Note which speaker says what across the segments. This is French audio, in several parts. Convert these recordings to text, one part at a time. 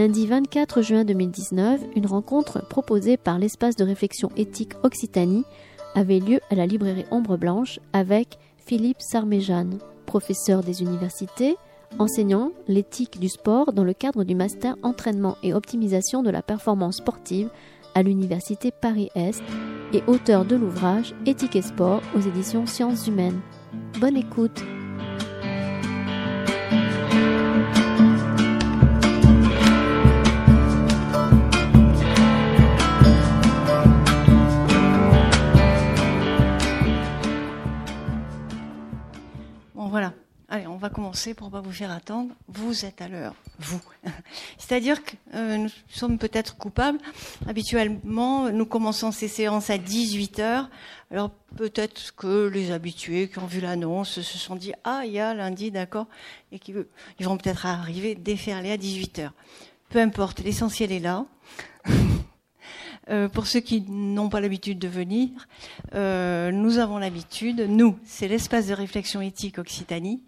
Speaker 1: Lundi 24 juin 2019, une rencontre proposée par l'espace de réflexion éthique Occitanie avait lieu à la librairie Ombre Blanche avec Philippe Sarméjane, professeur des universités, enseignant l'éthique du sport dans le cadre du master entraînement et optimisation de la performance sportive à l'université Paris-Est et auteur de l'ouvrage Éthique et sport aux éditions Sciences humaines. Bonne écoute.
Speaker 2: Commencer pour pas vous faire attendre. Vous êtes à l'heure, vous. C'est-à-dire que euh, nous sommes peut-être coupables. Habituellement, nous commençons ces séances à 18 heures. Alors peut-être que les habitués qui ont vu l'annonce se sont dit ah il y a lundi d'accord et qu'ils vont peut-être arriver déferler à 18 heures. Peu importe, l'essentiel est là. Euh, pour ceux qui n'ont pas l'habitude de venir, euh, nous avons l'habitude, nous, c'est l'espace de réflexion éthique Occitanie,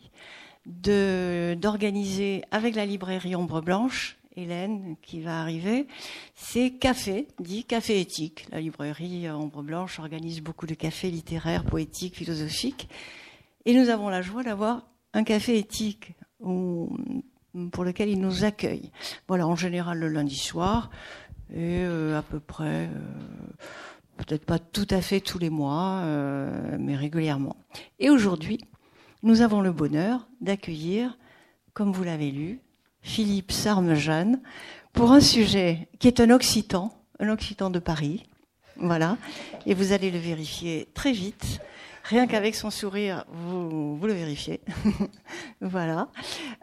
Speaker 2: d'organiser avec la librairie Ombre Blanche, Hélène qui va arriver, c'est café, dit café éthique. La librairie Ombre Blanche organise beaucoup de cafés littéraires, poétiques, philosophiques. Et nous avons la joie d'avoir un café éthique pour lequel ils nous accueillent. Voilà, en général le lundi soir et euh, à peu près, euh, peut-être pas tout à fait tous les mois, euh, mais régulièrement. Et aujourd'hui, nous avons le bonheur d'accueillir, comme vous l'avez lu, Philippe Sarmejeanne pour un sujet qui est un occitan, un occitan de Paris. Voilà. Et vous allez le vérifier très vite. Rien qu'avec son sourire, vous, le vérifiez. voilà.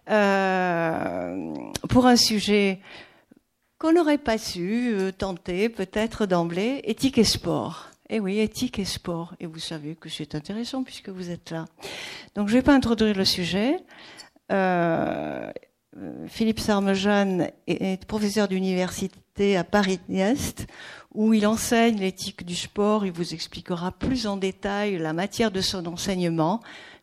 Speaker 2: Euh, pour un sujet qu'on n'aurait pas su euh, tenter peut-être d'emblée, éthique et sport. Eh oui, éthique et sport. Et vous savez que c'est intéressant puisque vous êtes là. Donc je ne vais pas introduire le sujet. Euh, Philippe Sarmejeanne est professeur d'université à Paris-Est où il enseigne l'éthique du sport. Il vous expliquera plus en détail la matière de son enseignement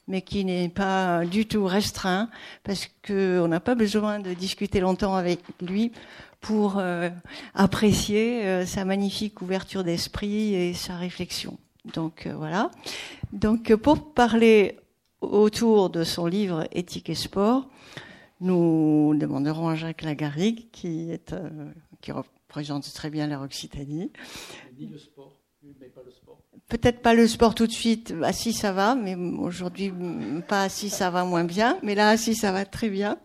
Speaker 2: mais qui n'est pas du tout restreint, parce qu'on n'a pas besoin de discuter longtemps avec lui pour euh, apprécier euh, sa magnifique ouverture d'esprit et sa réflexion. Donc euh, voilà. Donc pour parler autour de son livre Éthique et sport, nous demanderons à Jacques Lagarrigue, qui, est, qui représente très bien la Occitanie. pas le sport. Peut-être pas le sport tout de suite, assis ça va, mais aujourd'hui pas assis ça va moins bien, mais là assis ça va très bien.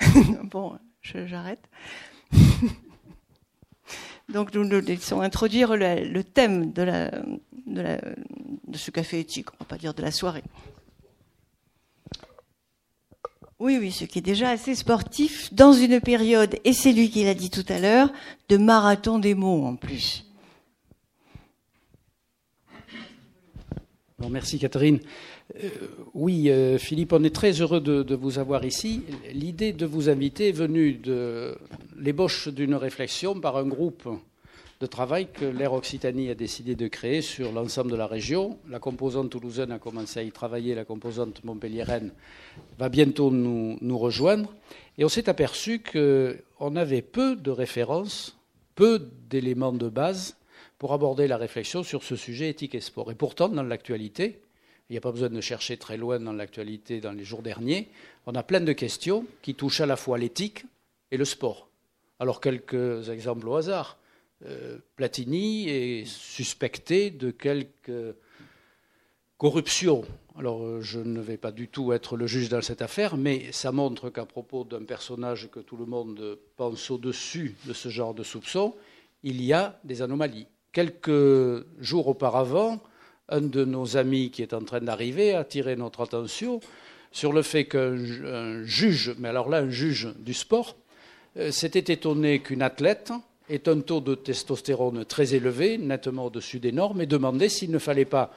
Speaker 2: bon, j'arrête. Donc nous nous laissons introduire le, thème de, ce café éthique, on va pas dire de la soirée. Oui, oui, ce qui est déjà assez sportif dans une période, et c'est lui qui l'a dit tout à l'heure, de marathon des mots en plus.
Speaker 3: Bon, merci Catherine. Euh, oui, euh, Philippe, on est très heureux de, vous avoir ici. L'idée de vous inviter est venue de l'ébauche d'une réflexion par un groupe de travail que l'Air Occitanie a décidé de créer sur l'ensemble de la région. La composante toulousaine a commencé à y travailler, la composante montpelliéraine va bientôt nous, nous rejoindre. Et on s'est aperçu qu'on avait peu de références, peu d'éléments de base pour aborder la réflexion sur ce sujet éthique et sport. Et pourtant, dans l'actualité, il n'y a pas besoin de chercher très loin dans l'actualité dans les jours derniers. On a plein de questions qui touchent à la fois l'éthique et le sport. Alors quelques exemples au hasard. Euh, Platini est suspecté de quelques corruptions. Alors euh, je ne vais pas du tout être le juge dans cette affaire, mais ça montre qu'à propos d'un personnage que tout le monde pense au-dessus de ce genre de soupçons, il y a des anomalies. Quelques jours auparavant, un de nos amis qui est en train d'arriver a attiré notre attention sur le fait qu'un juge, mais alors là un juge du sport, euh, s'était étonné qu'une athlète ait un taux de testostérone très élevé, nettement au-dessus des normes, et demandait s'il ne fallait pas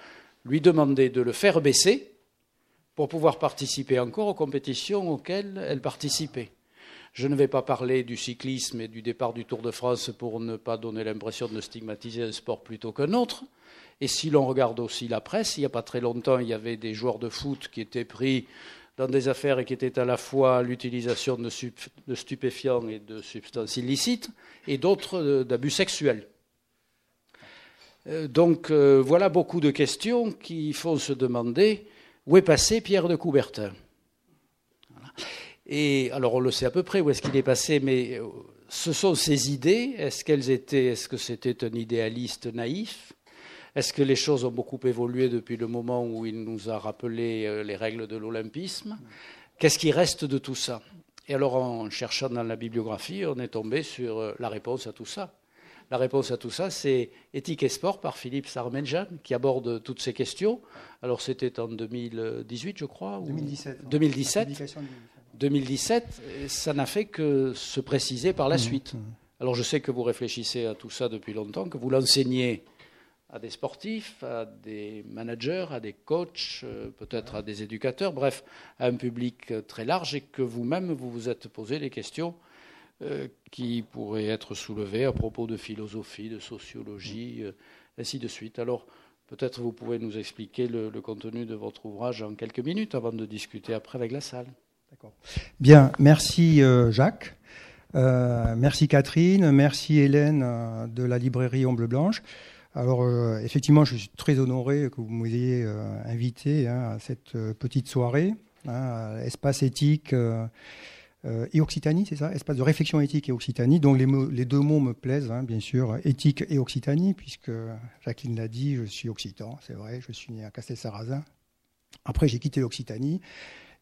Speaker 3: lui demander de le faire baisser pour pouvoir participer encore aux compétitions auxquelles elle participait. Je ne vais pas parler du cyclisme et du départ du Tour de France pour ne pas donner l'impression de stigmatiser un sport plutôt qu'un autre, et si l'on regarde aussi la presse, il n'y a pas très longtemps, il y avait des joueurs de foot qui étaient pris dans des affaires qui étaient à la fois l'utilisation de, stupéfiants et de substances illicites, et d'autres euh, d'abus sexuels. Euh, donc euh, voilà beaucoup de questions qui font se demander où est passé Pierre de Coubertin. Et alors on le sait à peu près où est-ce qu'il est passé, mais ce sont ses idées. Est-ce qu'elles étaient, est-ce que c'était un idéaliste naïf? Est-ce que les choses ont beaucoup évolué depuis le moment où il nous a rappelé euh, les règles de l'olympisme? Qu'est-ce qui reste de tout ça? Et alors, en cherchant dans la bibliographie, on est tombé sur euh, la réponse à tout ça. La réponse à tout ça, c'est Éthique et sport par Philippe Sarmenjan, qui aborde toutes ces questions. Alors, c'était en 2018, je crois
Speaker 4: 2017.
Speaker 3: 2017. 2017, ça n'a fait que se préciser par la mmh, suite. Mmh. Alors, je sais que vous réfléchissez à tout ça depuis longtemps, que vous l'enseignez à des sportifs, à des managers, à des coachs, euh, peut-être à des éducateurs, bref, à un public très large et que vous-même, vous vous êtes posé des questions euh, qui pourraient être soulevées à propos de philosophie, de sociologie, euh, ainsi de suite. Alors, peut-être vous pouvez nous expliquer le, contenu de votre ouvrage en quelques minutes avant de discuter après avec la salle.
Speaker 4: D'accord. Bien, merci Jacques. merci Catherine, merci Hélène de la librairie Omble Blanche. Alors euh, effectivement, je suis très honoré que vous m'ayez euh, invité hein, à cette euh, petite soirée, hein, espace éthique et Occitanie, c'est ça? Espace de réflexion éthique et Occitanie. Donc les, deux mots me plaisent, hein, bien sûr, éthique et Occitanie, puisque Jacqueline l'a dit, je suis occitan, c'est vrai, je suis né à Castel-Sarrazin. Après, j'ai quitté l'Occitanie.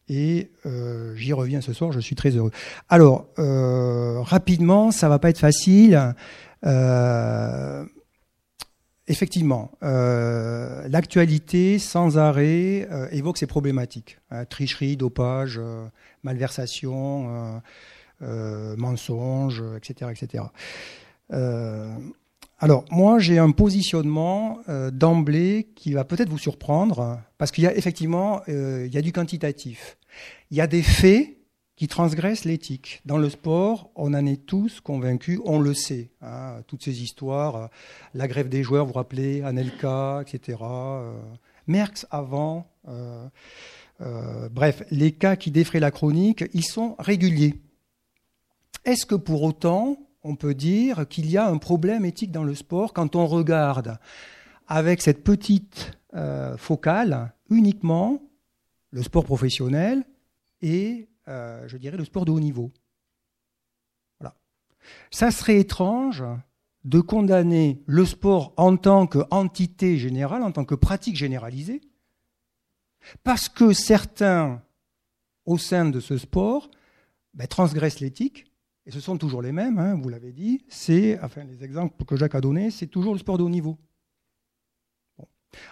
Speaker 4: Et j'y reviens ce soir, je suis très heureux. Alors, rapidement, ça va pas être facile. Effectivement, euh, l'actualité sans arrêt euh, évoque ces problématiques. Hein, tricherie, dopage, euh, malversation, mensonge, etc. etc. alors, moi, j'ai un positionnement d'emblée qui va peut-être vous surprendre, parce qu'il y a effectivement il y a du quantitatif. Il y a des faits qui transgresse l'éthique. Dans le sport, on en est tous convaincus, on le sait. Hein, toutes ces histoires, euh, la grève des joueurs, vous vous rappelez, Anelka, etc. Euh, Merckx avant. Euh, bref, les cas qui défraient la chronique, ils sont réguliers. Est-ce que pour autant, on peut dire qu'il y a un problème éthique dans le sport quand on regarde avec cette petite focale uniquement le sport professionnel et euh, je dirais, le sport de haut niveau. Voilà. Ça serait étrange de condamner le sport en tant qu'entité générale, en tant que pratique généralisée, parce que certains, au sein de ce sport, ben, transgressent l'éthique, et ce sont toujours les mêmes, hein, vous l'avez dit, c'est, enfin les exemples que Jacques a donnés, c'est toujours le sport de haut niveau.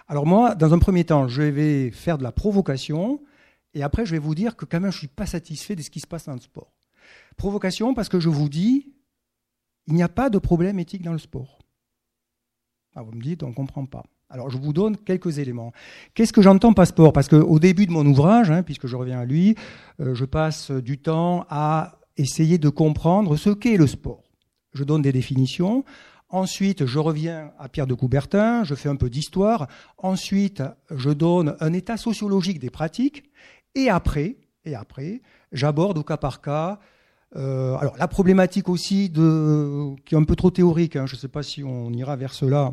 Speaker 4: Alors moi, dans un premier temps, je vais faire de la provocation, et après, je vais vous dire que quand même, je ne suis pas satisfait de ce qui se passe dans le sport. Provocation parce que je vous dis, il n'y a pas de problème éthique dans le sport. Ah, vous me dites, on ne comprend pas. Alors, je vous donne quelques éléments. Qu'est-ce que j'entends par sport? Parce qu'au début de mon ouvrage, hein, puisque je reviens à lui, euh, je passe du temps à essayer de comprendre ce qu'est le sport. Je donne des définitions. Ensuite, je reviens à Pierre de Coubertin, je fais un peu d'histoire. Ensuite, je donne un état sociologique des pratiques. Et après, et après, j'aborde au cas par cas. Euh, alors la problématique aussi de, qui est un peu trop théorique, hein, je ne sais pas si on ira vers cela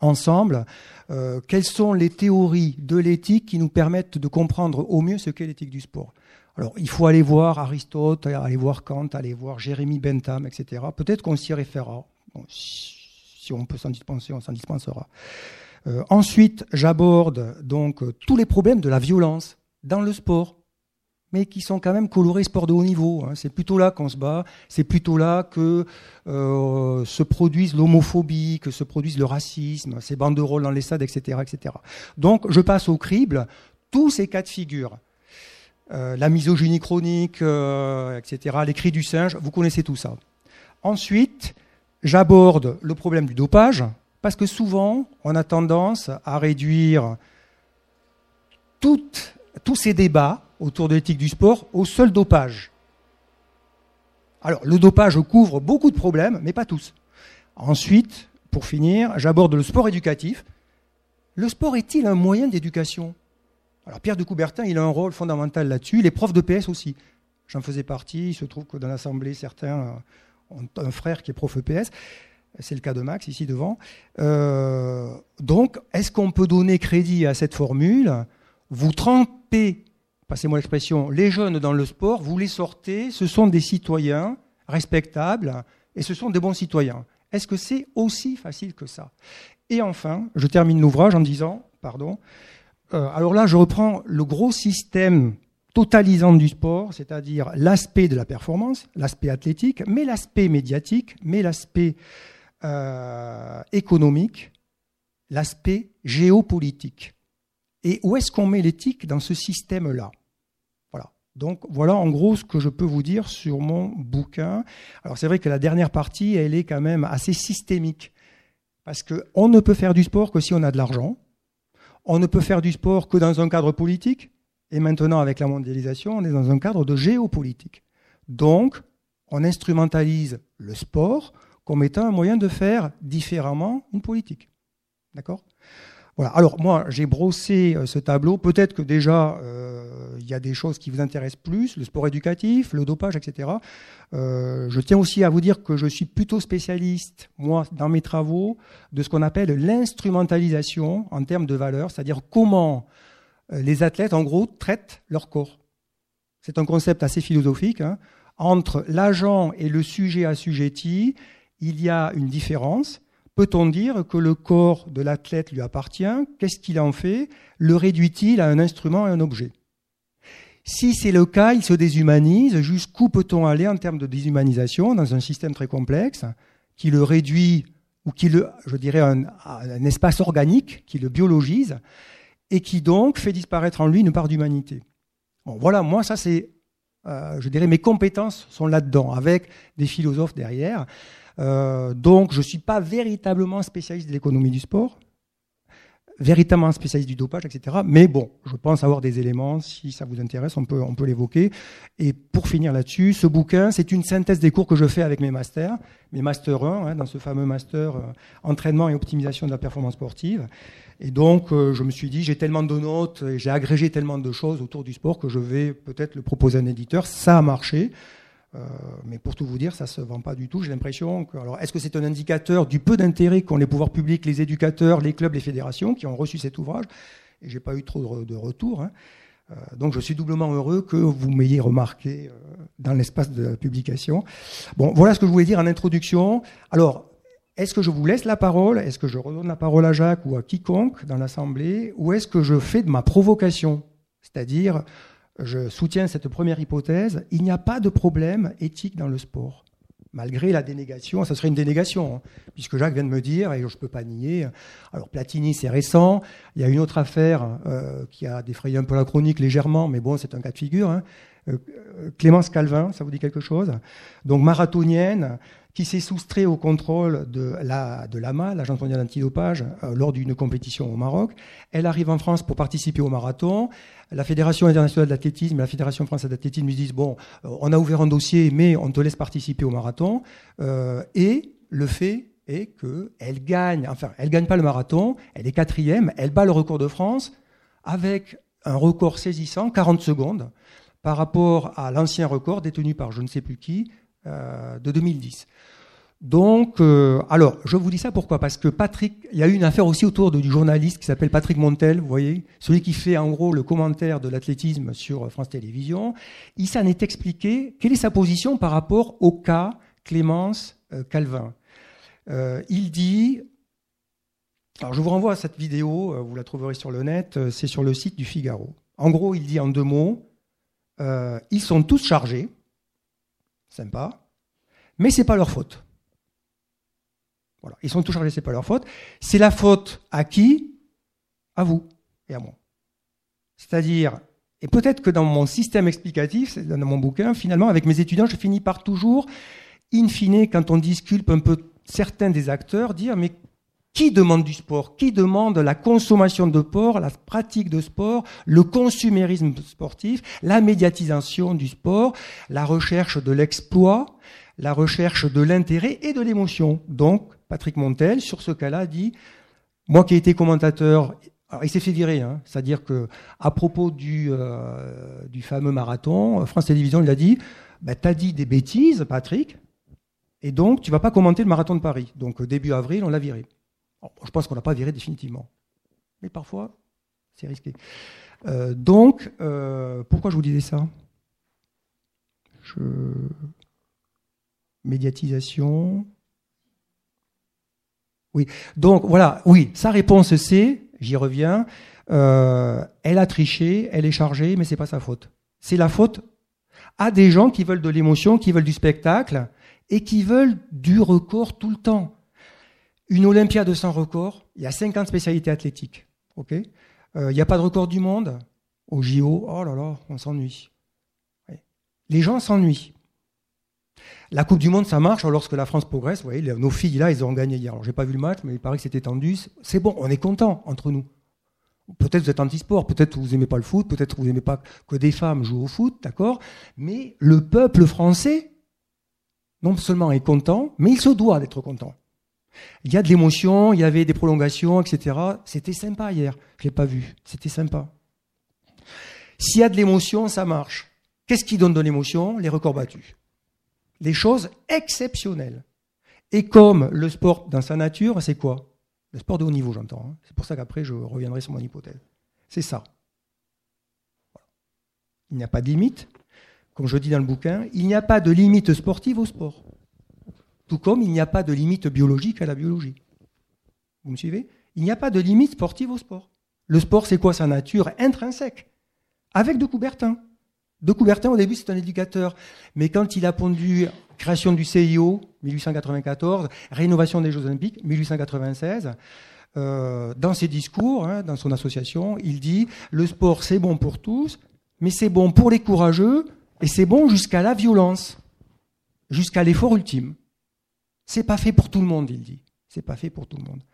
Speaker 4: ensemble. Euh, quelles sont les théories de l'éthique qui nous permettent de comprendre au mieux ce qu'est l'éthique du sport? Alors il faut aller voir Aristote, aller voir Kant, aller voir Jérémy Bentham, etc. Peut-être qu'on s'y référera. si on peut s'en dispenser, on s'en dispensera. Euh, ensuite, j'aborde donc tous les problèmes de la violence dans le sport, mais qui sont quand même colorés sport de haut niveau. Hein. C'est plutôt là qu'on se bat, c'est plutôt là que euh, se produisent l'homophobie, que se produisent le racisme, ces banderoles dans les stades, etc., etc. Donc je passe au crible tous ces cas de figure. Euh, la misogynie chronique, euh, etc., les cris du singe, vous connaissez tout ça. Ensuite, j'aborde le problème du dopage, parce que souvent, on a tendance à réduire tous ces débats autour de l'éthique du sport au seul dopage. Alors, le dopage couvre beaucoup de problèmes, mais pas tous. Ensuite, pour finir, j'aborde le sport éducatif. Le sport est-il un moyen d'éducation? Alors Pierre de Coubertin, il a un rôle fondamental là-dessus. Les profs de PS aussi. J'en faisais partie. Il se trouve que dans l'Assemblée, certains ont un frère qui est prof EPS. C'est le cas de Max ici devant. Euh, donc, est-ce qu'on peut donner crédit à cette formule? Vous trempez, passez-moi l'expression, les jeunes dans le sport, vous les sortez, ce sont des citoyens respectables et ce sont des bons citoyens. Est-ce que c'est aussi facile que ça? Et enfin, je termine l'ouvrage en disant, pardon, euh, alors là, je reprends le gros système totalisant du sport, c'est-à-dire l'aspect de la performance, l'aspect athlétique, mais l'aspect médiatique, mais l'aspect euh, économique, l'aspect géopolitique. Et où est-ce qu'on met l'éthique dans ce système-là? Voilà. Donc voilà en gros ce que je peux vous dire sur mon bouquin. Alors c'est vrai que la dernière partie, elle est quand même assez systémique. Parce qu'on ne peut faire du sport que si on a de l'argent. On ne peut faire du sport que dans un cadre politique. Et maintenant, avec la mondialisation, on est dans un cadre de géopolitique. Donc, on instrumentalise le sport comme étant un moyen de faire différemment une politique. D'accord? Voilà. Alors moi, j'ai brossé euh, ce tableau. Peut-être que déjà, euh, il y a des choses qui vous intéressent plus, le sport éducatif, le dopage, etc. Euh, je tiens aussi à vous dire que je suis plutôt spécialiste, moi, dans mes travaux, de ce qu'on appelle l'instrumentalisation en termes de valeur, c'est-à-dire comment les athlètes, en gros, traitent leur corps. C'est un concept assez philosophique. Hein. Entre l'agent et le sujet assujetti, il y a une différence. Peut-on dire que le corps de l'athlète lui appartient? Qu'est-ce qu'il en fait? Le réduit-il à un instrument et un objet? Si c'est le cas, il se déshumanise. Jusqu'où peut-on aller en termes de déshumanisation dans un système très complexe qui le réduit ou qui le, je dirais, un, un espace organique, qui le biologise et qui donc fait disparaître en lui une part d'humanité? voilà, moi, ça c'est, euh, je dirais, mes compétences sont là-dedans, avec des philosophes derrière. Euh, donc, je ne suis pas véritablement spécialiste de l'économie du sport, véritablement spécialiste du dopage, etc. Mais bon, je pense avoir des éléments. Si ça vous intéresse, on peut, on peut l'évoquer. Et pour finir là-dessus, ce bouquin, c'est une synthèse des cours que je fais avec mes masters, mes master 1, hein, dans ce fameux master euh, entraînement et optimisation de la performance sportive. Et donc, euh, je me suis dit, j'ai tellement de notes, j'ai agrégé tellement de choses autour du sport que je vais peut-être le proposer à un éditeur. Ça a marché. Euh, mais pour tout vous dire, ça ne se vend pas du tout. J'ai l'impression que. Alors, est-ce que c'est un indicateur du peu d'intérêt qu'ont les pouvoirs publics, les éducateurs, les clubs, les fédérations qui ont reçu cet ouvrage? Et j'ai pas eu trop de, retours. Hein. Euh, donc, je suis doublement heureux que vous m'ayez remarqué euh, dans l'espace de publication. Bon, voilà ce que je voulais dire en introduction. Alors, est-ce que je vous laisse la parole? Est-ce que je redonne la parole à Jacques ou à quiconque dans l'Assemblée? Ou est-ce que je fais de ma provocation? C'est-à-dire, je soutiens cette première hypothèse, il n'y a pas de problème éthique dans le sport. Malgré la dénégation, ça serait une dénégation, hein, puisque Jacques vient de me dire, et je ne peux pas nier, alors Platini c'est récent, il y a une autre affaire euh, qui a défrayé un peu la chronique légèrement, mais bon c'est un cas de figure, hein. euh, Clémence Calvin, ça vous dit quelque chose? Donc marathonienne, qui s'est soustrait au contrôle de la de l'AMA, l'Agence mondiale antidopage, euh, lors d'une compétition au Maroc. Elle arrive en France pour participer au marathon. La Fédération internationale d'athlétisme la Fédération française d'athlétisme lui disent bon, euh, on a ouvert un dossier, mais on te laisse participer au marathon. Euh, et le fait est qu'elle gagne, enfin, elle gagne pas le marathon, elle est quatrième, elle bat le record de France avec un record saisissant, 40 secondes, par rapport à l'ancien record détenu par je ne sais plus qui, de 2010. Donc, euh, alors, je vous dis ça pourquoi? Parce que Patrick, il y a eu une affaire aussi autour du journaliste qui s'appelle Patrick Montel, vous voyez, celui qui fait en gros le commentaire de l'athlétisme sur France Télévisions. Il s'en est expliqué quelle est sa position par rapport au cas Clémence euh, Calvin? Euh, il dit, alors je vous renvoie à cette vidéo, vous la trouverez sur le net, c'est sur le site du Figaro. En gros, il dit en deux mots, ils sont tous chargés, sympa, mais c'est pas leur faute. Voilà. Ils sont tous chargés, c'est pas leur faute. C'est la faute à qui? À vous et à moi. C'est-à-dire, et peut-être que dans mon système explicatif, dans mon bouquin, finalement, avec mes étudiants, je finis par toujours, in fine, quand on disculpe un peu certains des acteurs, dire mais qui demande du sport? Qui demande la consommation de sport, la pratique de sport, le consumérisme sportif, la médiatisation du sport, la recherche de l'exploit, la recherche de l'intérêt et de l'émotion? Donc, Patrick Montel, sur ce cas-là, dit Moi qui ai été commentateur Alors, il s'est fait virer, hein. c'est-à-dire que à propos du, euh, du fameux marathon, France Télévisions il a dit bah, T'as dit des bêtises, Patrick, et donc tu vas pas commenter le marathon de Paris. Donc, début avril, on l'a viré. Je pense qu'on l'a pas viré définitivement. Mais parfois, c'est risqué. Euh, donc, euh, pourquoi je vous disais ça? Je... Médiatisation. Oui. Donc, voilà. Oui, sa réponse c'est, j'y reviens, euh, elle a triché, elle est chargée, mais c'est pas sa faute. C'est la faute à des gens qui veulent de l'émotion, qui veulent du spectacle et qui veulent du record tout le temps. Une Olympiade sans record, il y a 50 spécialités athlétiques. ok? Il n'y a pas de record du monde? Au JO. Oh là là, on s'ennuie. Les gens s'ennuient. La Coupe du Monde, ça marche lorsque la France progresse. Vous voyez, nos filles, là, elles ont gagné hier. Alors, j'ai pas vu le match, mais il paraît que c'était tendu. C'est bon, on est content entre nous. Peut-être vous êtes anti-sport, peut-être vous n'aimez pas le foot, peut-être vous n'aimez pas que des femmes jouent au foot, d'accord? Mais le peuple français, non seulement est content, mais il se doit d'être content. Il y a de l'émotion, il y avait des prolongations, etc. C'était sympa hier. Je l'ai pas vu. C'était sympa. S'il y a de l'émotion, ça marche. Qu'est-ce qui donne de l'émotion? Les records battus. Les choses exceptionnelles. Et comme le sport dans sa nature, c'est quoi? Le sport de haut niveau, j'entends. Hein. C'est pour ça qu'après, je reviendrai sur mon hypothèse. C'est ça. Il n'y a pas de limite. Comme je dis dans le bouquin, il n'y a pas de limite sportive au sport. Tout comme il n'y a pas de limite biologique à la biologie. Vous me suivez? Il n'y a pas de limite sportive au sport. Le sport, c'est quoi? Sa nature intrinsèque Avec de Coubertin. De Coubertin, au début, c'est un éducateur. Mais quand il a pondu création du CIO, 1894, rénovation des Jeux Olympiques, 1896, euh, dans ses discours, hein, dans son association, il dit le sport, c'est bon pour tous, mais c'est bon pour les courageux et c'est bon jusqu'à la violence, jusqu'à l'effort ultime. C'est pas fait pour tout le monde, il dit. C'est pas fait pour tout le monde.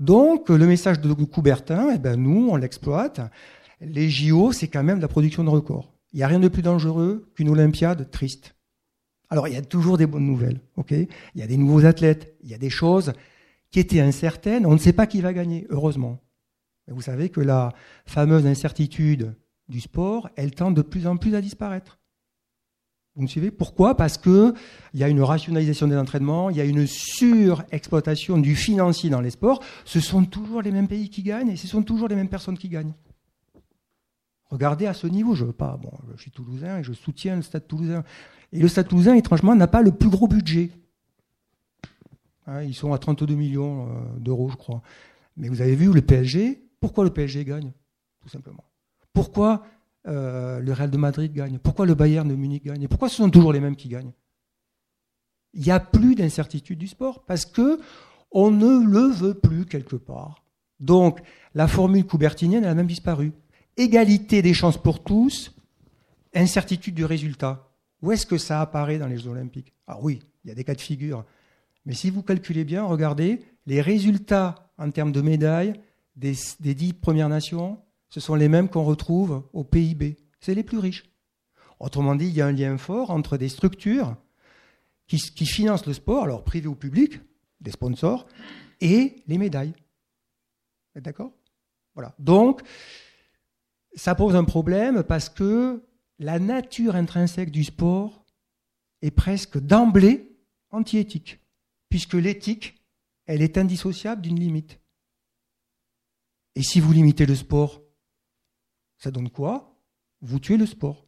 Speaker 4: Donc, le message de Coubertin, eh ben, nous, on l'exploite. Les JO, c'est quand même la production de records. Il n'y a rien de plus dangereux qu'une Olympiade triste. Alors, il y a toujours des bonnes nouvelles, ok? Il y a des nouveaux athlètes, il y a des choses qui étaient incertaines. On ne sait pas qui va gagner, heureusement. vous savez que la fameuse incertitude du sport, elle tend de plus en plus à disparaître. Vous me suivez? Pourquoi? Parce qu'il y a une rationalisation des entraînements, il y a une surexploitation du financier dans les sports. Ce sont toujours les mêmes pays qui gagnent et ce sont toujours les mêmes personnes qui gagnent. Regardez à ce niveau, je veux pas, bon, je suis toulousain et je soutiens le Stade toulousain. Et le Stade toulousain, étrangement, n'a pas le plus gros budget. Hein, ils sont à 32 millions euh, d'euros, je crois. Mais vous avez vu le PSG, pourquoi le PSG gagne? Tout simplement. Pourquoi euh, le Real de Madrid gagne Pourquoi le Bayern de Munich gagne? Pourquoi ce sont toujours les mêmes qui gagnent? Il n'y a plus d'incertitude du sport parce que on ne le veut plus quelque part. Donc la formule coubertinienne a même disparu. Égalité des chances pour tous, incertitude du résultat. Où est-ce que ça apparaît dans les Jeux Olympiques? Ah oui, il y a des cas de figure. Mais si vous calculez bien, regardez, les résultats en termes de médailles des dix premières nations, ce sont les mêmes qu'on retrouve au PIB. C'est les plus riches. Autrement dit, il y a un lien fort entre des structures qui, financent le sport, alors privé ou public, des sponsors, et les médailles. Vous êtes d'accord? Voilà. Donc, ça pose un problème parce que la nature intrinsèque du sport est presque d'emblée anti-éthique, puisque l'éthique, elle est indissociable d'une limite. Et si vous limitez le sport ça donne quoi? Vous tuez le sport.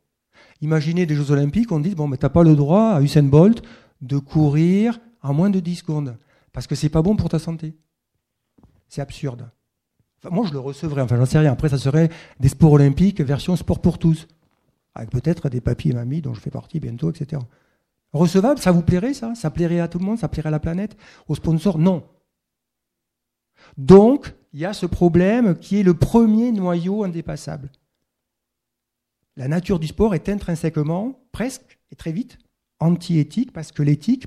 Speaker 4: Imaginez des Jeux Olympiques, on dit bon, mais t'as pas le droit à Usain Bolt de courir en moins de 10 secondes parce que c'est pas bon pour ta santé. C'est absurde. moi, je le recevrais, enfin, j'en sais rien. Après, ça serait des sports olympiques version sport pour tous, avec peut-être des papis et mamies dont je fais partie bientôt, etc. Recevable, ça vous plairait, ça? Ça plairait à tout le monde Ça plairait à la planète? Aux sponsors Non. Donc, il y a ce problème qui est le premier noyau indépassable. La nature du sport est intrinsèquement, presque et très vite, anti-éthique, parce que l'éthique,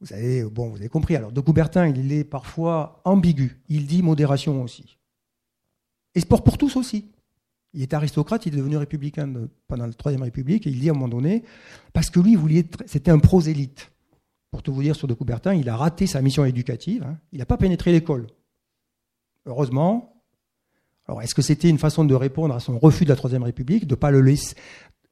Speaker 4: vous avez, bon, vous avez compris. Alors, de Coubertin, il est parfois ambigu. Il dit modération aussi. Et sport pour tous aussi. Il est aristocrate, il est devenu républicain pendant la Troisième République, et il dit à un moment donné, parce que lui, c'était un prosélyte. Pour tout vous dire sur de Coubertin, il a raté sa mission éducative. Hein. Il n'a pas pénétré l'école. Heureusement, Alors, est-ce que c'était une façon de répondre à son refus de la Troisième République, de pas le laisser?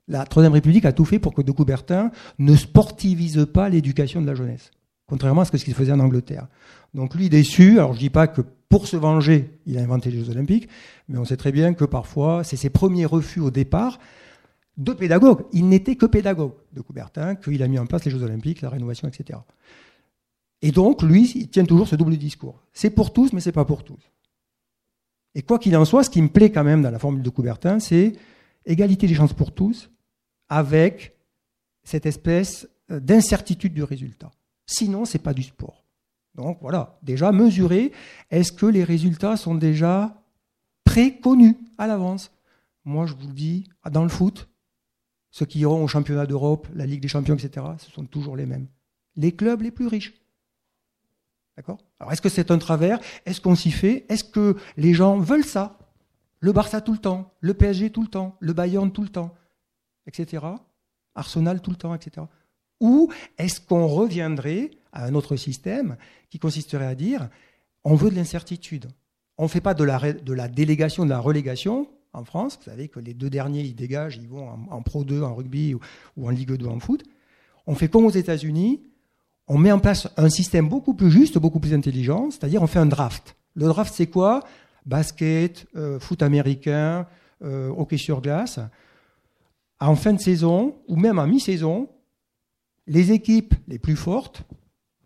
Speaker 4: La Troisième République a tout fait pour que de Coubertin ne sportivise pas l'éducation de la jeunesse, contrairement à ce qu'il faisait en Angleterre. Donc lui déçu. Alors je dis pas que pour se venger, il a inventé les Jeux Olympiques, mais on sait très bien que parfois c'est ses premiers refus au départ de pédagogue. Il n'était que pédagogue de Coubertin, qu'il a mis en place les Jeux Olympiques, la rénovation, etc. Et donc, lui, il tient toujours ce double discours. C'est pour tous, mais c'est pas pour tous. Et quoi qu'il en soit, ce qui me plaît quand même dans la formule de Coubertin, c'est égalité des chances pour tous, avec cette espèce euh, d'incertitude du résultat. Sinon, c'est pas du sport. Donc voilà, déjà mesurer, est-ce que les résultats sont déjà préconnus à l'avance? Moi, je vous le dis, dans le foot, ceux qui iront au championnat d'Europe, la Ligue des champions, etc., ce sont toujours les mêmes. Les clubs les plus riches. Alors, est-ce que c'est un travers? Est-ce qu'on s'y fait? Est-ce que les gens veulent ça? Le Barça tout le temps, le PSG tout le temps, le Bayern tout le temps, etc. Arsenal tout le temps, etc. Ou est-ce qu'on reviendrait à un autre système qui consisterait à dire on veut de l'incertitude On ne fait pas de la délégation, de la relégation, en France. Vous savez que les deux derniers, ils dégagent, ils vont en, Pro 2 en rugby ou, en Ligue 2 en foot. On fait comme aux États-Unis, on met en place un système beaucoup plus juste, beaucoup plus intelligent, c'est-à-dire on fait un draft. Le draft, c'est quoi? Basket, euh, foot américain, euh, hockey sur glace. En fin de saison, ou même en mi-saison, les équipes les plus fortes,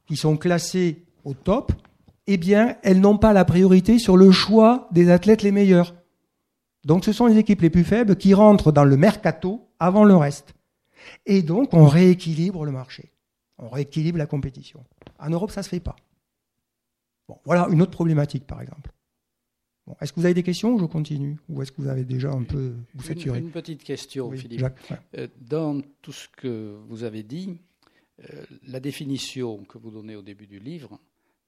Speaker 4: qui sont classées au top, eh bien, elles n'ont pas la priorité sur le choix des athlètes les meilleurs. Donc ce sont les équipes les plus faibles qui rentrent dans le mercato avant le reste. Et donc on rééquilibre le marché. On rééquilibre la compétition. En Europe, ça ne se fait pas. Bon, voilà une autre problématique, par exemple. Bon, est-ce que vous avez des questions ou je continue? Ou est-ce que vous avez déjà un peu vous saturé?
Speaker 3: une, petite question, Philippe. Euh, dans tout ce que vous avez dit, euh, la définition que vous donnez au début du livre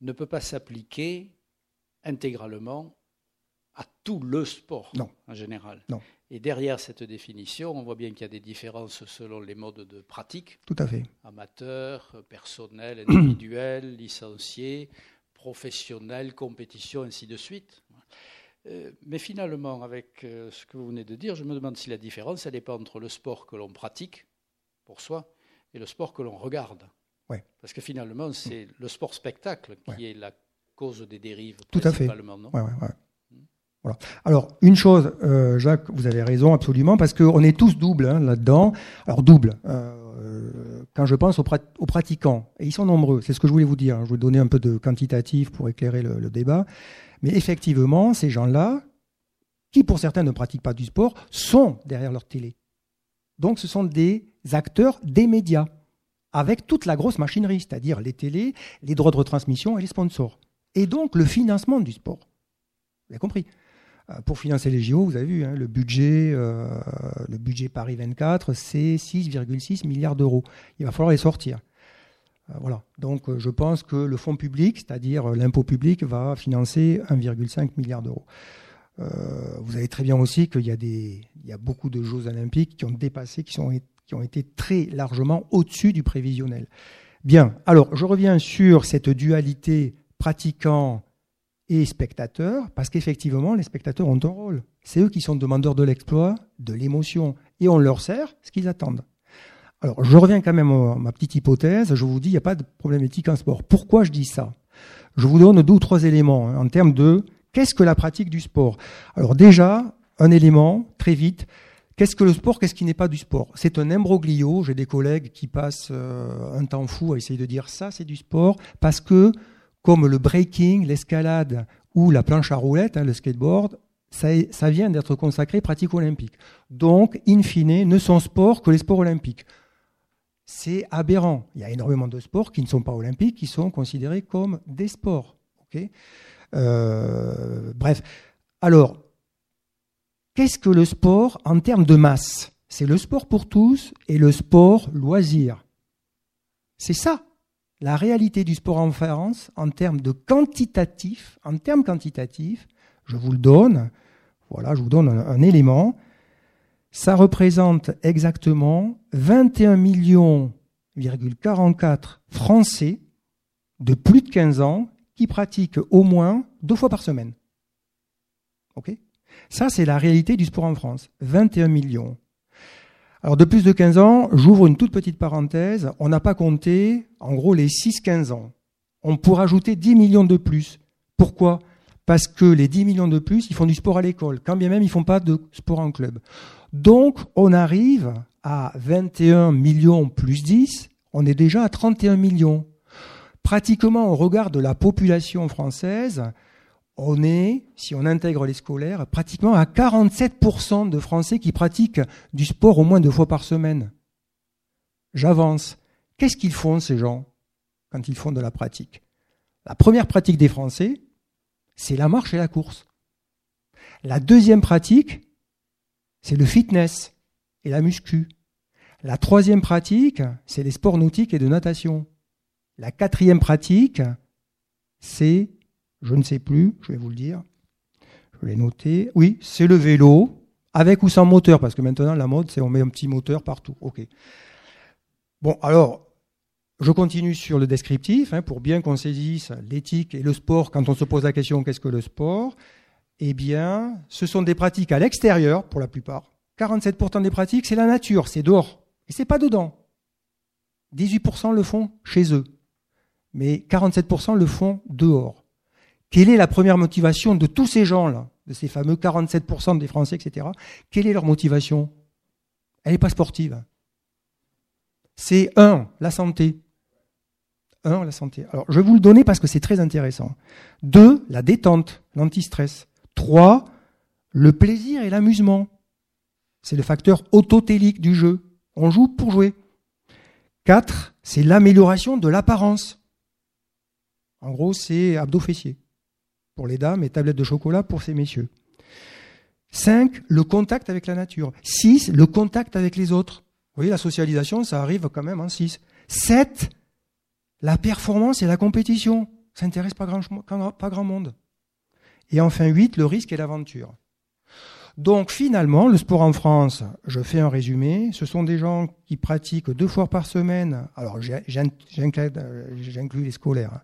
Speaker 3: ne peut pas s'appliquer intégralement à tout le sport en général.
Speaker 4: Non.
Speaker 3: Et derrière cette définition, on voit bien qu'il y a des différences selon les modes de pratique.
Speaker 4: Tout à fait.
Speaker 3: Amateur, personnel, individuel, licencié, professionnel, compétition, ainsi de suite. Euh, mais finalement, avec euh, ce que vous venez de dire, je me demande si la différence, elle n'est pas entre le sport que l'on pratique pour soi et le sport que l'on regarde.
Speaker 4: Ouais.
Speaker 3: Parce que finalement, c'est le sport spectacle qui est la cause des dérives.
Speaker 4: Tout à fait. Non? Ouais, alors, une chose, euh, Jacques, vous avez raison absolument, parce qu'on est tous doubles hein, là-dedans. Alors, double, euh, quand je pense aux, pratiquants, et ils sont nombreux, c'est ce que je voulais vous dire, hein. je vais donner un peu de quantitatif pour éclairer le, débat, mais effectivement, ces gens-là, qui pour certains ne pratiquent pas du sport, sont derrière leur télé. Donc, ce sont des acteurs des médias, avec toute la grosse machinerie, c'est-à-dire les télés, les droits de retransmission et les sponsors. Et donc, le financement du sport. Vous avez compris? Pour financer les JO, vous avez vu, hein, le, budget, euh, le budget Paris 24, c'est 6,6 milliards d'euros. Il va falloir les sortir. Euh, voilà. Donc je pense que le fonds public, c'est-à-dire l'impôt public, va financer 1,5 milliard d'euros. vous savez très bien aussi qu'il y, a des, il y a beaucoup de Jeux olympiques qui ont dépassé, qui, qui ont été très largement au-dessus du prévisionnel. Bien, alors je reviens sur cette dualité pratiquant et spectateurs, parce qu'effectivement, les spectateurs ont un rôle. C'est eux qui sont demandeurs de l'exploit, de l'émotion, et on leur sert ce qu'ils attendent. Alors, je reviens quand même à ma petite hypothèse. Je vous dis, il n'y a pas de problème éthique en sport. Pourquoi je dis ça? Je vous donne deux ou trois éléments hein, en termes de qu'est-ce que la pratique du sport? Alors déjà, un élément, très vite, Qu'est-ce que le sport Qu'est-ce qui n'est pas du sport? C'est un imbroglio. J'ai des collègues qui passent euh, un temps fou à essayer de dire ça, c'est du sport, parce que comme le breaking, l'escalade ou la planche à roulettes, hein, le skateboard, ça, vient d'être consacré pratique olympique. Donc, in fine, ne sont sports que les sports olympiques. C'est aberrant. Il y a énormément de sports qui ne sont pas olympiques, qui sont considérés comme des sports. Euh, bref. Alors, qu'est-ce que le sport en termes de masse? C'est le sport pour tous et le sport loisir. C'est ça la réalité du sport en France en termes de quantitatif, en termes quantitatifs, je vous le donne, voilà, je vous donne un, élément, ça représente exactement 21 millions 44 Français de plus de 15 ans qui pratiquent au moins deux fois par semaine. OK? Ça, c'est la réalité du sport en France. 21 millions. Alors, de plus de 15 ans, j'ouvre une toute petite parenthèse. On n'a pas compté, en gros, les 6-15 ans. On pourrait ajouter 10 millions de plus. Pourquoi? Parce que les 10 millions de plus, ils font du sport à l'école, quand bien même ils ne font pas de sport en club. Donc, on arrive à 21 millions plus 10, on est déjà à 31 millions. Pratiquement, au regard de la population française, on est, si on intègre les scolaires, pratiquement à 47% de Français qui pratiquent du sport au moins deux fois par semaine. J'avance. Qu'est-ce qu'ils font, ces gens, quand ils font de la pratique? La première pratique des Français, c'est la marche et la course. La deuxième pratique, c'est le fitness et la muscu. La troisième pratique, c'est les sports nautiques et de natation. La quatrième pratique, c'est je ne sais plus, je vais vous le dire. Je l'ai noté. Oui, c'est le vélo, avec ou sans moteur, parce que maintenant la mode, c'est on met un petit moteur partout. Ok. Bon, alors, je continue sur le descriptif, hein, pour bien qu'on saisisse l'éthique et le sport quand on se pose la question qu'est-ce que le sport? Eh bien, ce sont des pratiques à l'extérieur, pour la plupart. 47% des pratiques, c'est la nature, c'est dehors. Et c'est pas dedans. 18% le font chez eux. Mais 47% le font dehors. Quelle est la première motivation de tous ces gens-là, de ces fameux 47% des Français, etc. Quelle est leur motivation? Elle n'est pas sportive. C'est un, la santé. Un, la santé. Alors, je vais vous le donner parce que c'est très intéressant. Deux, la détente, l'antistress. Trois, le plaisir et l'amusement. C'est le facteur autotélique du jeu. On joue pour jouer. Quatre, c'est l'amélioration de l'apparence. En gros, c'est abdos fessiers pour les dames et tablettes de chocolat pour ces messieurs. 5. Le contact avec la nature. 6. Le contact avec les autres. Vous voyez, la socialisation, ça arrive quand même en 6. 7. La performance et la compétition. Ça n'intéresse pas grand, pas grand monde. Et enfin 8. Le risque et l'aventure. Donc finalement, le sport en France, je fais un résumé, ce sont des gens qui pratiquent deux fois par semaine. Alors j'inclus les scolaires.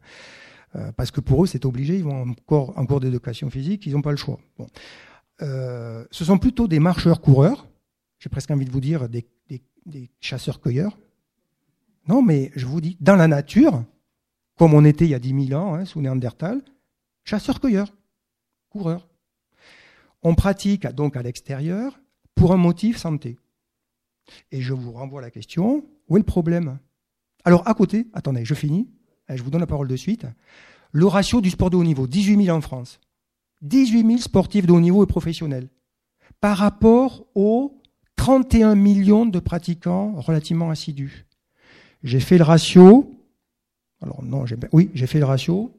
Speaker 4: Euh, parce que pour eux, c'est obligé, ils vont encore en cours d'éducation physique, ils n'ont pas le choix. Euh, ce sont plutôt des marcheurs-coureurs, j'ai presque envie de vous dire des, chasseurs-cueilleurs. Non, mais je vous dis, dans la nature, comme on était il y a 10 000 ans, hein, sous Néandertal, chasseurs-cueilleurs, coureurs. On pratique donc à l'extérieur pour un motif santé. Et je vous renvoie à la question, où est le problème? Alors à côté, attendez, je finis, je vous donne la parole de suite. Le ratio du sport de haut niveau, 18 000 en France. 18 000 sportifs de haut niveau et professionnels. Par rapport aux 31 millions de pratiquants relativement assidus. J'ai fait le ratio. Alors non, oui, j'ai fait le ratio.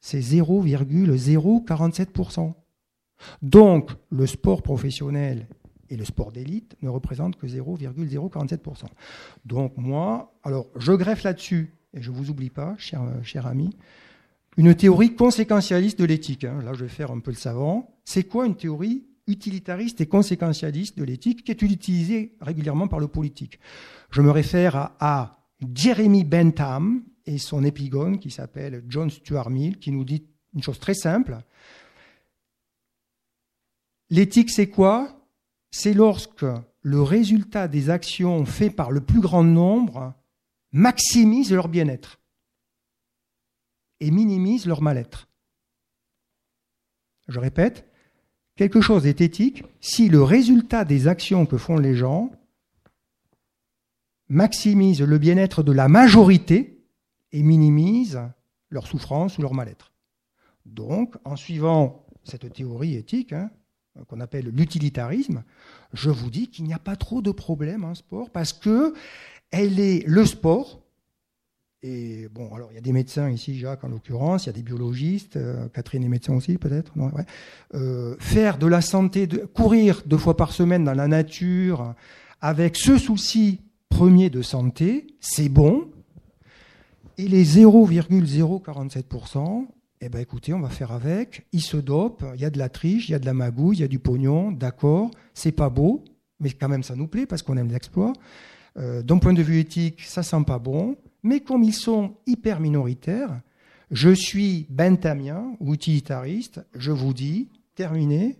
Speaker 4: C'est 0,047%. Donc, le sport professionnel et le sport d'élite ne représentent que 0,047%. Donc moi, alors je greffe là-dessus et je ne vous oublie pas, cher, ami, une théorie conséquentialiste de l'éthique. Hein. Là, je vais faire un peu le savant. C'est quoi une théorie utilitariste et conséquentialiste de l'éthique qui est utilisée régulièrement par le politique? Je me réfère à Jeremy Bentham et son épigone qui s'appelle John Stuart Mill, qui nous dit une chose très simple. L'éthique, c'est quoi? C'est lorsque le résultat des actions faites par le plus grand nombre maximisent leur bien-être et minimisent leur mal-être. Je répète, quelque chose est éthique si le résultat des actions que font les gens maximise le bien-être de la majorité et minimise leur souffrance ou leur mal-être. Donc, en suivant cette théorie éthique, hein, qu'on appelle l'utilitarisme, je vous dis qu'il n'y a pas trop de problèmes en sport parce que elle est le sport. Et bon, alors il y a des médecins ici, Jacques en l'occurrence, il y a des biologistes, euh, Catherine est médecin aussi peut-être. Euh, faire de la santé, courir deux fois par semaine dans la nature, avec ce souci premier de santé, c'est bon. Et les 0,047%, eh ben écoutez, on va faire avec. Ils se dopent, il y a de la triche, il y a de la magouille, il y a du pognon, d'accord, c'est pas beau, mais quand même ça nous plaît parce qu'on aime l'exploit. Euh, d'un point de vue éthique, ça sent pas bon, mais comme ils sont hyper minoritaires, je suis benthamien ou utilitariste, je vous dis, terminé,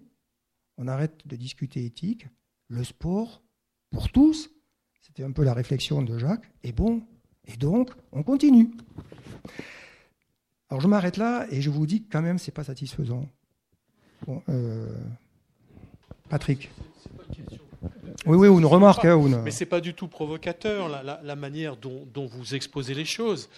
Speaker 4: on arrête de discuter éthique, le sport, pour tous, c'était un peu la réflexion de Jacques, est bon, et donc on continue. Alors je m'arrête là et je vous dis que quand même c'est pas satisfaisant. Euh, Patrick. Oui, oui, une remarque. Hein, une...
Speaker 5: Mais c'est pas du tout provocateur la, la, manière dont, dont, vous exposez les choses.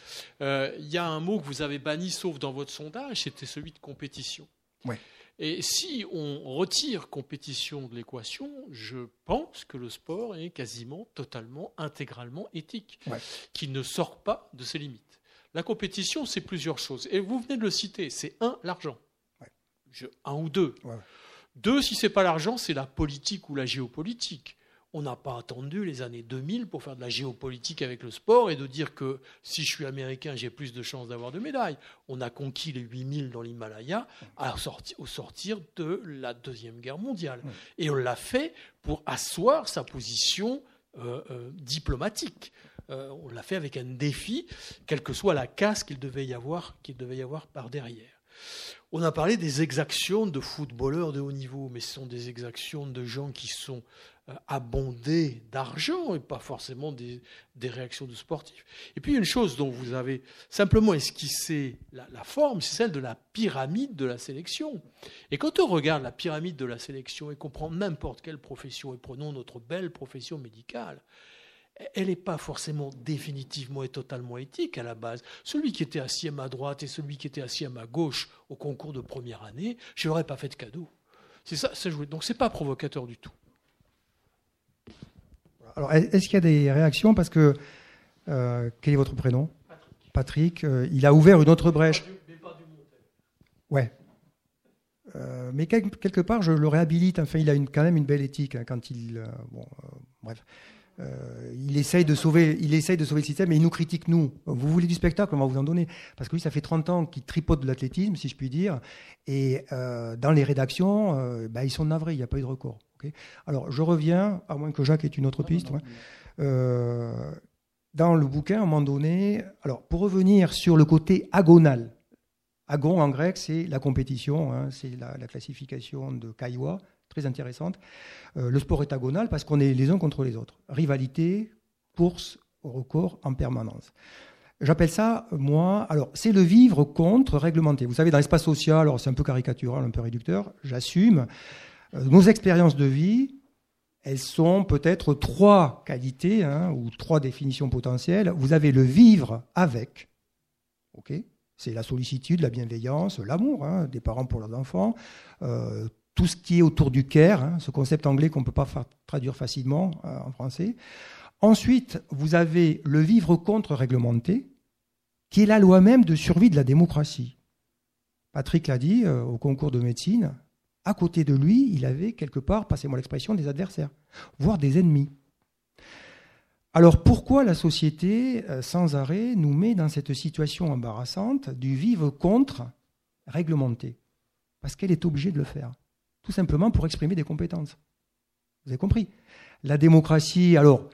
Speaker 5: Euh, il y a un mot que vous avez banni, sauf dans votre sondage, c'était celui de compétition.
Speaker 4: Ouais.
Speaker 5: Et si on retire compétition de l'équation, je pense que le sport est quasiment totalement, intégralement éthique,
Speaker 4: ouais.
Speaker 5: qui ne sort pas de ses limites. La compétition, c'est plusieurs choses. Et vous venez de le citer, c'est un, l'argent.
Speaker 4: Ouais.
Speaker 5: Un ou deux. Deux, si c'est pas l'argent, c'est la politique ou la géopolitique. On n'a pas attendu les années 2000 pour faire de la géopolitique avec le sport et de dire que si je suis américain, j'ai plus de chances d'avoir de médailles. On a conquis les 8000 dans l'Himalaya au sortir de la Deuxième Guerre mondiale. Et on l'a fait pour asseoir sa position euh, euh, diplomatique. Euh, on l'a fait avec un défi, quelle que soit la casse qu'il devait y avoir, qu'il devait y avoir par derrière. On a parlé des exactions de footballeurs de haut niveau, mais ce sont des exactions de gens qui sont abondés d'argent et pas forcément des, des, réactions de sportifs. Et puis une chose dont vous avez simplement esquissé la, la forme, c'est celle de la pyramide de la sélection. Et quand on regarde la pyramide de la sélection et qu'on prend n'importe quelle profession, et prenons notre belle profession médicale, elle n'est pas forcément définitivement et totalement éthique à la base. Celui qui était assis à ma droite et celui qui était assis à ma gauche au concours de première année, je n'aurais pas fait de cadeau. C'est ça, ça joué. Donc c'est pas provocateur du tout.
Speaker 4: Alors est-ce qu'il y a des réactions? Parce que euh, quel est votre prénom?
Speaker 5: Patrick.
Speaker 4: Patrick euh, il a ouvert une autre brèche.
Speaker 5: Mais pas du monde.
Speaker 4: Ouais. Euh, mais quelque, quelque, part, je le réhabilite. Enfin, il a une, quand même une belle éthique hein, quand il. bon, bref. Euh, il essaye de sauver, il essaye de sauver le système et il nous critique nous. Vous voulez du spectacle, on va vous en donner. Parce que lui, ça fait 30 ans qu'il tripote de l'athlétisme, si je puis dire. Et euh, dans les rédactions, euh, bah, ils sont navrés, il n'y a pas eu de. Okay Alors, je reviens, à moins que Jacques ait une autre piste. Ouais. dans le bouquin, à un moment donné, alors pour revenir sur le côté agonal. Agon en grec, c'est la compétition, hein, c'est la, la, classification de Caillois, très intéressante. Euh, le sport est agonal parce qu'on est les uns contre les autres. Rivalité, course record en permanence. J'appelle ça, moi, alors c'est le vivre contre réglementé. Vous savez, dans l'espace social, alors c'est un peu caricatural, un peu réducteur, j'assume. Euh, nos expériences de vie, elles sont peut-être trois qualités hein, ou trois définitions potentielles. Vous avez le vivre avec, ok c'est la sollicitude, la bienveillance, l'amour hein, des parents pour leurs enfants, euh, tout ce qui est autour du care, hein, ce concept anglais qu'on ne peut pas traduire facilement euh, en français. Ensuite, vous avez le vivre contre réglementé, qui est la loi même de survie de la démocratie. Patrick l'a dit euh, au concours de médecine, à côté de lui, il avait quelque part, passez-moi l'expression, des adversaires, voire des ennemis. Alors pourquoi la société, sans arrêt, nous met dans cette situation embarrassante du vivre contre réglementé? Parce qu'elle est obligée de le faire tout simplement pour exprimer des compétences. Vous avez compris? La démocratie, alors,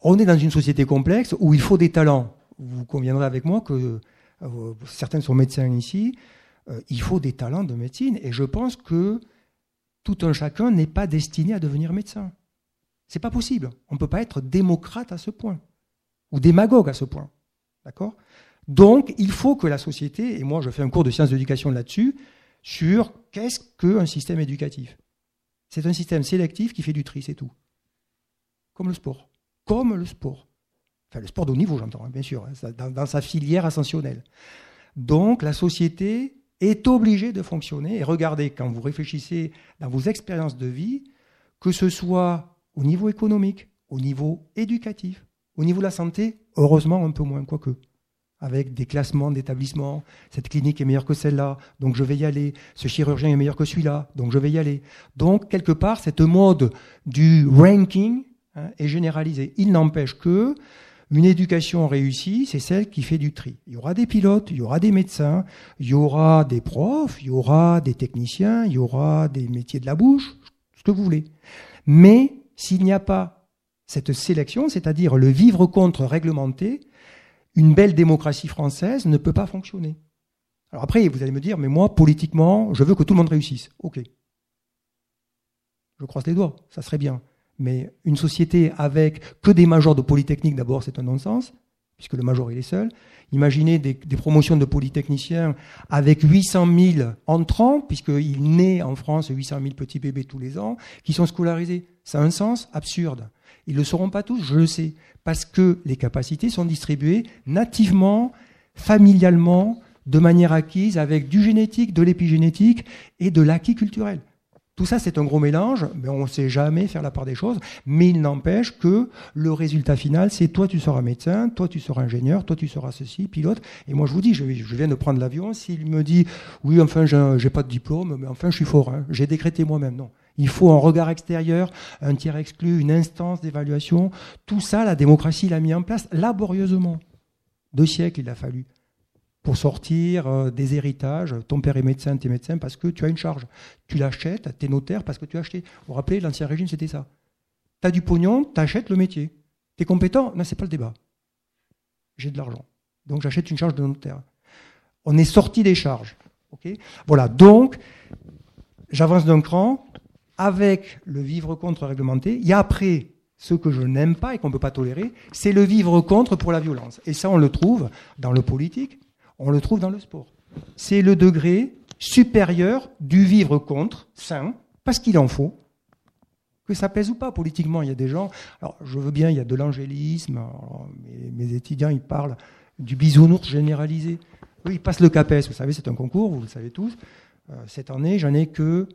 Speaker 4: on est dans une société complexe où il faut des talents. Vous conviendrez avec moi que euh, certains sont médecins ici, euh, il faut des talents de médecine. Et je pense que tout un chacun n'est pas destiné à devenir médecin. C'est pas possible. On ne peut pas être démocrate à ce point, ou démagogue à ce point. D'accord? Donc, il faut que la société, et moi je fais un cours de sciences d'éducation là-dessus, sur qu'est-ce qu'un système éducatif. C'est un système sélectif qui fait du tri, c'est tout. Comme le sport. Comme le sport. Enfin, le sport de haut niveau, j'entends, hein, bien sûr, hein, dans, dans, sa filière ascensionnelle. Donc, la société est obligée de fonctionner. Et regardez, quand vous réfléchissez dans vos expériences de vie, que ce soit au niveau économique, au niveau éducatif, au niveau de la santé, heureusement un peu moins, quoique avec des classements d'établissements. Cette clinique est meilleure que celle-là, donc je vais y aller. Ce chirurgien est meilleur que celui-là, donc je vais y aller. Donc, quelque part, cette mode du ranking hein, est généralisée. Il n'empêche que une éducation réussie, c'est celle qui fait du tri. Il y aura des pilotes, il y aura des médecins, il y aura des profs, il y aura des techniciens, il y aura des métiers de la bouche, ce que vous voulez. Mais s'il n'y a pas cette sélection, c'est-à-dire le vivre contre réglementé, une belle démocratie française ne peut pas fonctionner. Alors après, vous allez me dire, mais moi, politiquement, je veux que tout le monde réussisse. Ok. Je croise les doigts, ça serait bien. Mais une société avec que des majors de Polytechnique, d'abord, c'est un non-sens, puisque le major, il est seul. Imaginez des, promotions de polytechniciens avec 800 000 entrants, puisqu'il naît en France 800 000 petits bébés tous les ans, qui sont scolarisés. Ça a un sens absurde. Ils ne le sauront pas tous, je le sais, parce que les capacités sont distribuées nativement, familialement, de manière acquise, avec du génétique, de l'épigénétique et de l'acquis culturel. Tout ça, c'est un gros mélange, mais on ne sait jamais faire la part des choses. Mais il n'empêche que le résultat final, c'est toi, tu seras médecin, toi, tu seras ingénieur, toi, tu seras ceci, pilote. Et moi, je vous dis, je, viens de prendre l'avion. S'il me dit, oui, enfin, j'ai pas de diplôme, mais enfin, je suis fort. Hein. J'ai décrété moi-même. Non. Il faut un regard extérieur, un tiers exclu, une instance d'évaluation. Tout ça, la démocratie l'a mis en place laborieusement. Deux siècles, il a fallu pour sortir euh, des héritages. Ton père est médecin, tu médecin parce que tu as une charge. Tu l'achètes, tu es notaire parce que tu as acheté. Vous vous rappelez, l'Ancien Régime, c'était ça. Tu as du pognon, tu achètes le métier. Tu es compétent Non, c'est pas le débat. J'ai de l'argent. Donc j'achète une charge de notaire. On est sorti des charges. voilà, donc j'avance d'un cran avec le vivre contre réglementé. Il y a après ce que je n'aime pas et qu'on ne peut pas tolérer, c'est le vivre contre pour la violence. Et ça, on le trouve dans le politique, on le trouve dans le sport. C'est le degré supérieur du vivre contre, sain, parce qu'il en faut, que ça pèse ou pas politiquement. Il y a des gens, alors je veux bien, il y a de l'angélisme, mes, étudiants, ils parlent du bisounours généralisé. Eux, ils passent le CAPES, vous savez, c'est un concours, vous le savez tous. Euh, cette année, j'en ai que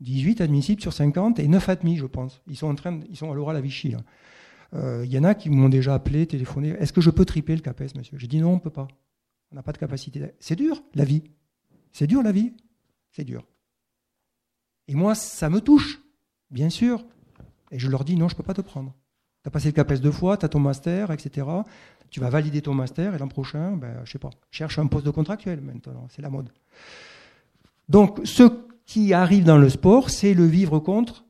Speaker 4: 18 admissibles sur 50 et 9 admis, je pense. Ils sont en train, ils sont à l'oral à Vichy. Euh, il y en a qui m'ont déjà appelé, téléphoné. Est-ce que je peux triper le CAPES, monsieur? J'ai dit non, on ne peut pas. On n'a pas de capacité. C'est dur, la vie. C'est dur, la vie. C'est dur. Et moi, ça me touche, bien sûr. Et je leur dis, non, je ne peux pas te prendre. Tu as passé le CAPES deux fois, tu as ton master, etc. Tu vas valider ton master et l'an prochain, ben, je sais pas, cherche un poste de contractuel maintenant, c'est la mode. Donc, ce qui arrive dans le sport, c'est le vivre contre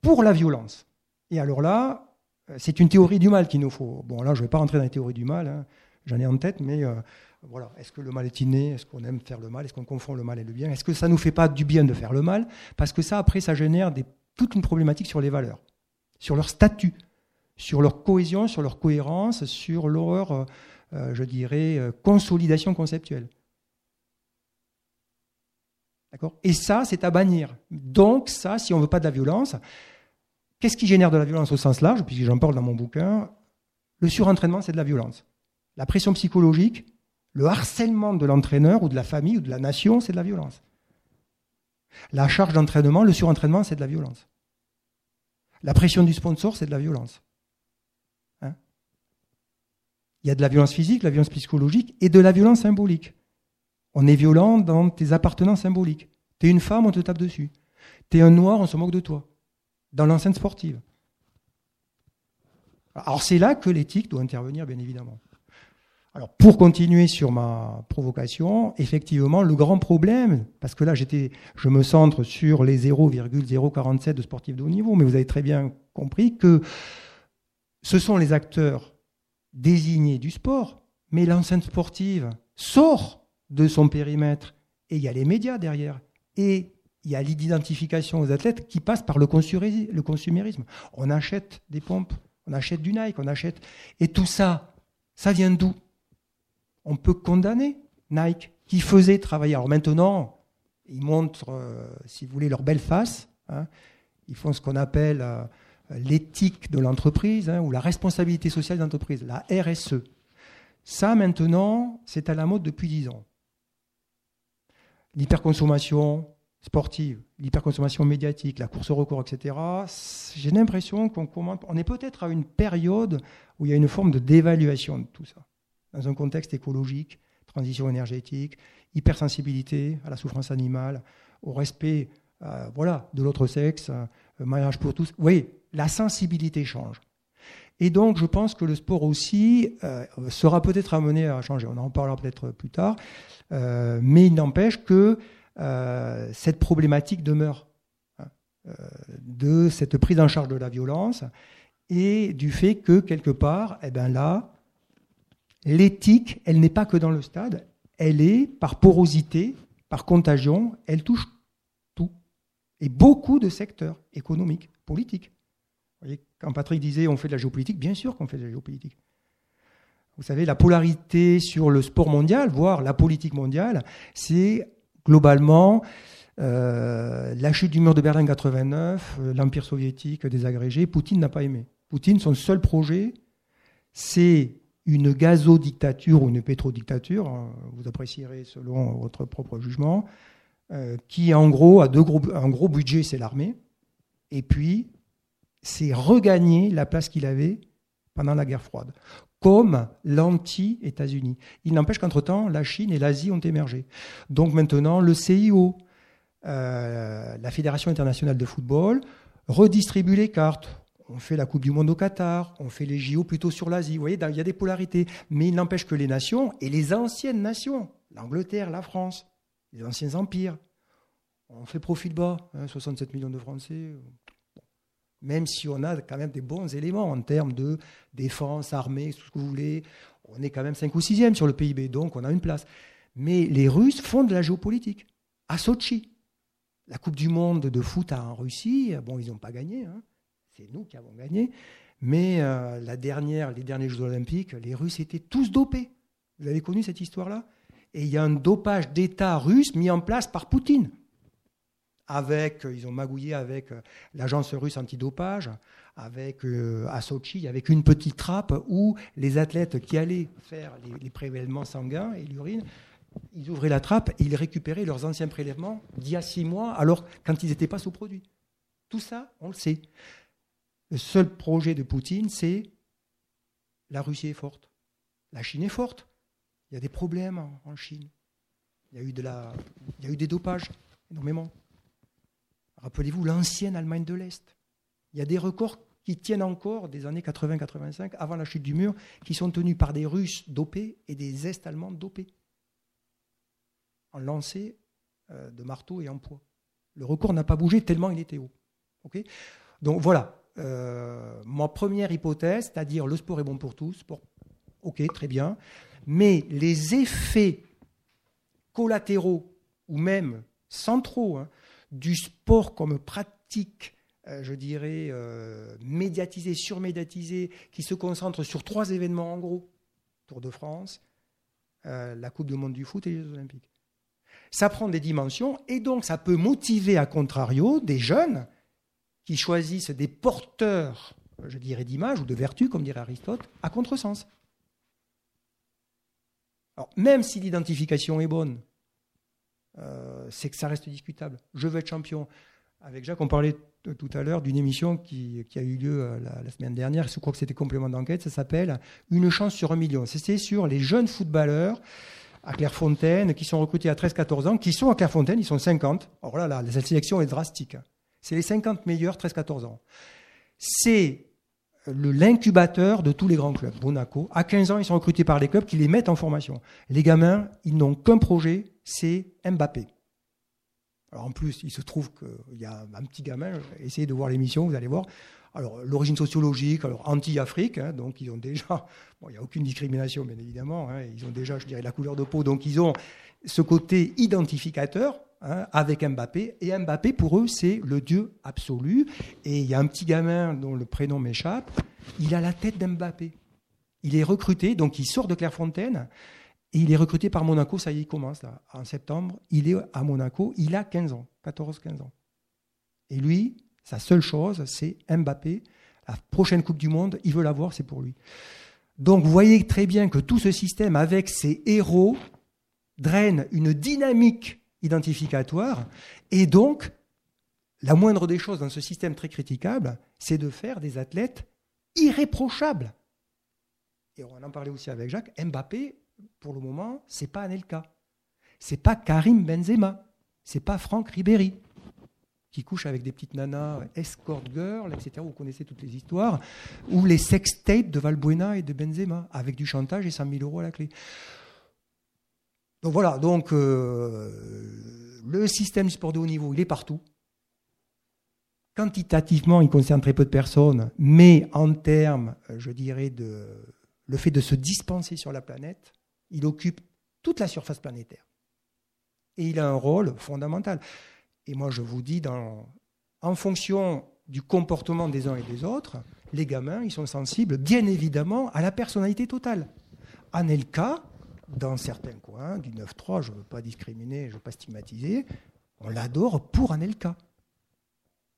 Speaker 4: pour la violence. Et alors là, c'est une théorie du mal qu'il nous faut. Bon, là, je ne vais pas rentrer dans les théories du mal, hein. j'en ai en tête, mais euh, voilà, est-ce que le mal est inné? Est-ce qu'on aime faire le mal? Est-ce qu'on confond le mal et le bien? Est-ce que ça ne nous fait pas du bien de faire le mal? Parce que ça, après, ça génère toute une problématique sur les valeurs, sur leur statut, sur leur cohésion, sur leur cohérence, sur leur, euh, euh, je dirais, euh, consolidation conceptuelle. D'accord? Et ça, c'est à bannir. Donc, ça, si on ne veut pas de la violence, qu'est-ce qui génère de la violence au sens large? Puisque j'en parle dans mon bouquin, le surentraînement, c'est de la violence. La pression psychologique, le harcèlement de l'entraîneur ou de la famille ou de la nation, c'est de la violence. La charge d'entraînement, le surentraînement, c'est de la violence. La pression du sponsor, c'est de la violence. Hein? Il y a de la violence physique, de la violence psychologique et de la violence symbolique. On est violent dans tes appartenances symboliques. T'es une femme, on te tape dessus. T'es un noir, on se moque de toi. Dans l'enceinte sportive. Alors c'est là que l'éthique doit intervenir, bien évidemment. Alors, pour continuer sur ma provocation, effectivement, le grand problème, parce que là, j'étais, je me centre sur les 0,047 de sportifs de haut niveau, mais vous avez très bien compris que ce sont les acteurs désignés du sport, mais l'enceinte sportive sort de son périmètre et il y a les médias derrière. Et il y a l'identification aux athlètes qui passe par le consumérisme. On achète des pompes, on achète du Nike, on achète. Et tout ça, ça vient d'où? On peut condamner Nike, qui faisait travailler. Alors maintenant, ils montrent, euh, si vous voulez, leur belle face. Hein. Ils font ce qu'on appelle euh, l'éthique de l'entreprise hein, ou la responsabilité sociale d'entreprise, la RSE. Ça, maintenant, c'est à la mode depuis dix ans. L'hyperconsommation sportive, l'hyperconsommation médiatique, la course au recours, etc. J'ai l'impression qu'on on est peut-être à une période où il y a une forme de dévaluation de tout ça dans un contexte écologique, transition énergétique, hypersensibilité à la souffrance animale, au respect euh, voilà, de l'autre sexe, euh, mariage pour tous. Oui, la sensibilité change. Et donc, je pense que le sport aussi euh, sera peut-être amené à changer. On en parlera peut-être plus tard. mais il n'empêche que cette problématique demeure hein, de cette prise en charge de la violence et du fait que, quelque part, eh ben là, l'éthique, elle n'est pas que dans le stade, elle est par porosité, par contagion, elle touche tout. et beaucoup de secteurs économiques, politiques. Vous voyez, quand Patrick disait on fait de la géopolitique, bien sûr qu'on fait de la géopolitique. Vous savez, la polarité sur le sport mondial, voire la politique mondiale, c'est globalement euh, la chute du mur de Berlin 89, euh, l'Empire soviétique désagrégé. Poutine n'a pas aimé. Poutine, son seul projet, c'est une gazodictature ou une pétrodictature, hein, vous apprécierez selon votre propre jugement, euh, qui en gros a deux gros, un gros budget, c'est l'armée, et puis c'est regagner la place qu'il avait pendant la guerre froide, comme l'anti-États-Unis. Il n'empêche qu'entre-temps, la Chine et l'Asie ont émergé. Donc maintenant, le CIO, euh, la Fédération internationale de football, redistribue les cartes on fait la Coupe du Monde au Qatar, on fait les JO plutôt sur l'Asie. Vous voyez, il y a des polarités. Mais il n'empêche que les nations, et les anciennes nations, l'Angleterre, la France, les anciens empires, on fait profil bas, 67 hein, millions de Français. Même si on a quand même des bons éléments en termes de défense, armée, tout ce que vous voulez, on est quand même 5 ou 6e sur le PIB, donc on a une place. Mais les Russes font de la géopolitique. À Sochi, la Coupe du Monde de foot en Russie, bon, ils n'ont pas gagné. Hein c'est nous qui avons gagné. Mais euh, la dernière, les derniers Jeux olympiques, les Russes étaient tous dopés. Vous avez connu cette histoire-là? Et il y a un dopage d'État russe mis en place par Poutine. Avec, euh, ils ont magouillé avec euh, l'agence russe antidopage, avec à Sochi, avec une petite trappe où les athlètes qui allaient faire les, les prélèvements sanguins et l'urine, ils ouvraient la trappe et ils récupéraient leurs anciens prélèvements d'il y a six mois, alors quand ils n'étaient pas sous-produits. Tout ça, on le sait. Le seul projet de Poutine, c'est la Russie est forte. La Chine est forte. Il y a des problèmes en Chine. Il y a eu, de la, il y a eu des dopages, énormément. Rappelez-vous l'ancienne Allemagne de l'Est. Il y a des records qui tiennent encore des années 80-85, avant la chute du mur, qui sont tenus par des Russes dopés et des Est-Allemands dopés, en lancé euh, de marteau et en poids. Le record n'a pas bougé tellement il était haut. Donc voilà, euh, ma première hypothèse, c'est-à-dire le sport est bon pour tous, ok, très bien, mais les effets collatéraux ou même centraux hein, du sport comme pratique, euh, je dirais, euh, médiatisée, surmédiatisée, qui se concentre sur trois événements en gros, Tour de France, la Coupe du Monde du foot et les Jeux Olympiques. Ça prend des dimensions et donc ça peut motiver, à contrario, des jeunes qui choisissent des porteurs, je dirais, d'images ou de vertus, comme dirait Aristote, à contresens. Alors, même si l'identification est bonne, euh, c'est que ça reste discutable. Je veux être champion. Avec Jacques, on parlait tout à l'heure d'une émission qui, a eu lieu euh, la, semaine dernière, je crois que c'était complément d'enquête, ça s'appelle Une chance sur un million. C'était sur les jeunes footballeurs à Clairefontaine qui sont recrutés à 13-14 ans, qui sont à Clairefontaine, ils sont 50. Alors là, là, la sélection est drastique. C'est les 50 meilleurs 13-14 ans. C'est l'incubateur de tous les grands clubs. Monaco, à 15 ans, ils sont recrutés par les clubs qui les mettent en formation. Les gamins, ils n'ont qu'un projet, c'est Mbappé. Alors en plus, il se trouve qu'il y a un petit gamin, essayez de voir l'émission, vous allez voir. Alors l'origine sociologique, alors anti-Afrique, hein, donc ils ont déjà, il n'y a aucune discrimination bien évidemment, hein, ils ont déjà, je dirais, la couleur de peau, donc ils ont ce côté identificateur, Hein, avec Mbappé. Et Mbappé, pour eux, c'est le Dieu absolu. Et il y a un petit gamin dont le prénom m'échappe, il a la tête d'Mbappé. Il est recruté, donc il sort de Clairefontaine, et il est recruté par Monaco, ça y est, il commence là, en septembre. Il est à Monaco, il a 15 ans, 14-15 ans. Et lui, sa seule chose, c'est Mbappé. La prochaine Coupe du Monde, il veut l'avoir, c'est pour lui. Donc vous voyez très bien que tout ce système, avec ses héros, draine une dynamique identificatoire. Et donc, la moindre des choses dans ce système très critiquable, c'est de faire des athlètes irréprochables. Et on en parlait aussi avec Jacques, Mbappé, pour le moment, c'est pas Anelka. C'est pas Karim Benzema. C'est pas Franck Ribéry qui couche avec des petites nanas escort girl, etc. Vous connaissez toutes les histoires. Ou les sex tapes de Valbuena et de Benzema, avec du chantage et 100 000 euros à la clé. Donc voilà, donc euh, le système sport de haut niveau, il est partout. Quantitativement, il concerne très peu de personnes, mais en termes, je dirais, de le fait de se dispenser sur la planète, il occupe toute la surface planétaire. Et il a un rôle fondamental. Et moi, je vous dis, dans, en fonction du comportement des uns et des autres, les gamins, ils sont sensibles, bien évidemment, à la personnalité totale. Anelka, dans certains coins du 9-3, je ne veux pas discriminer, je ne veux pas stigmatiser, on l'adore pour Anelka.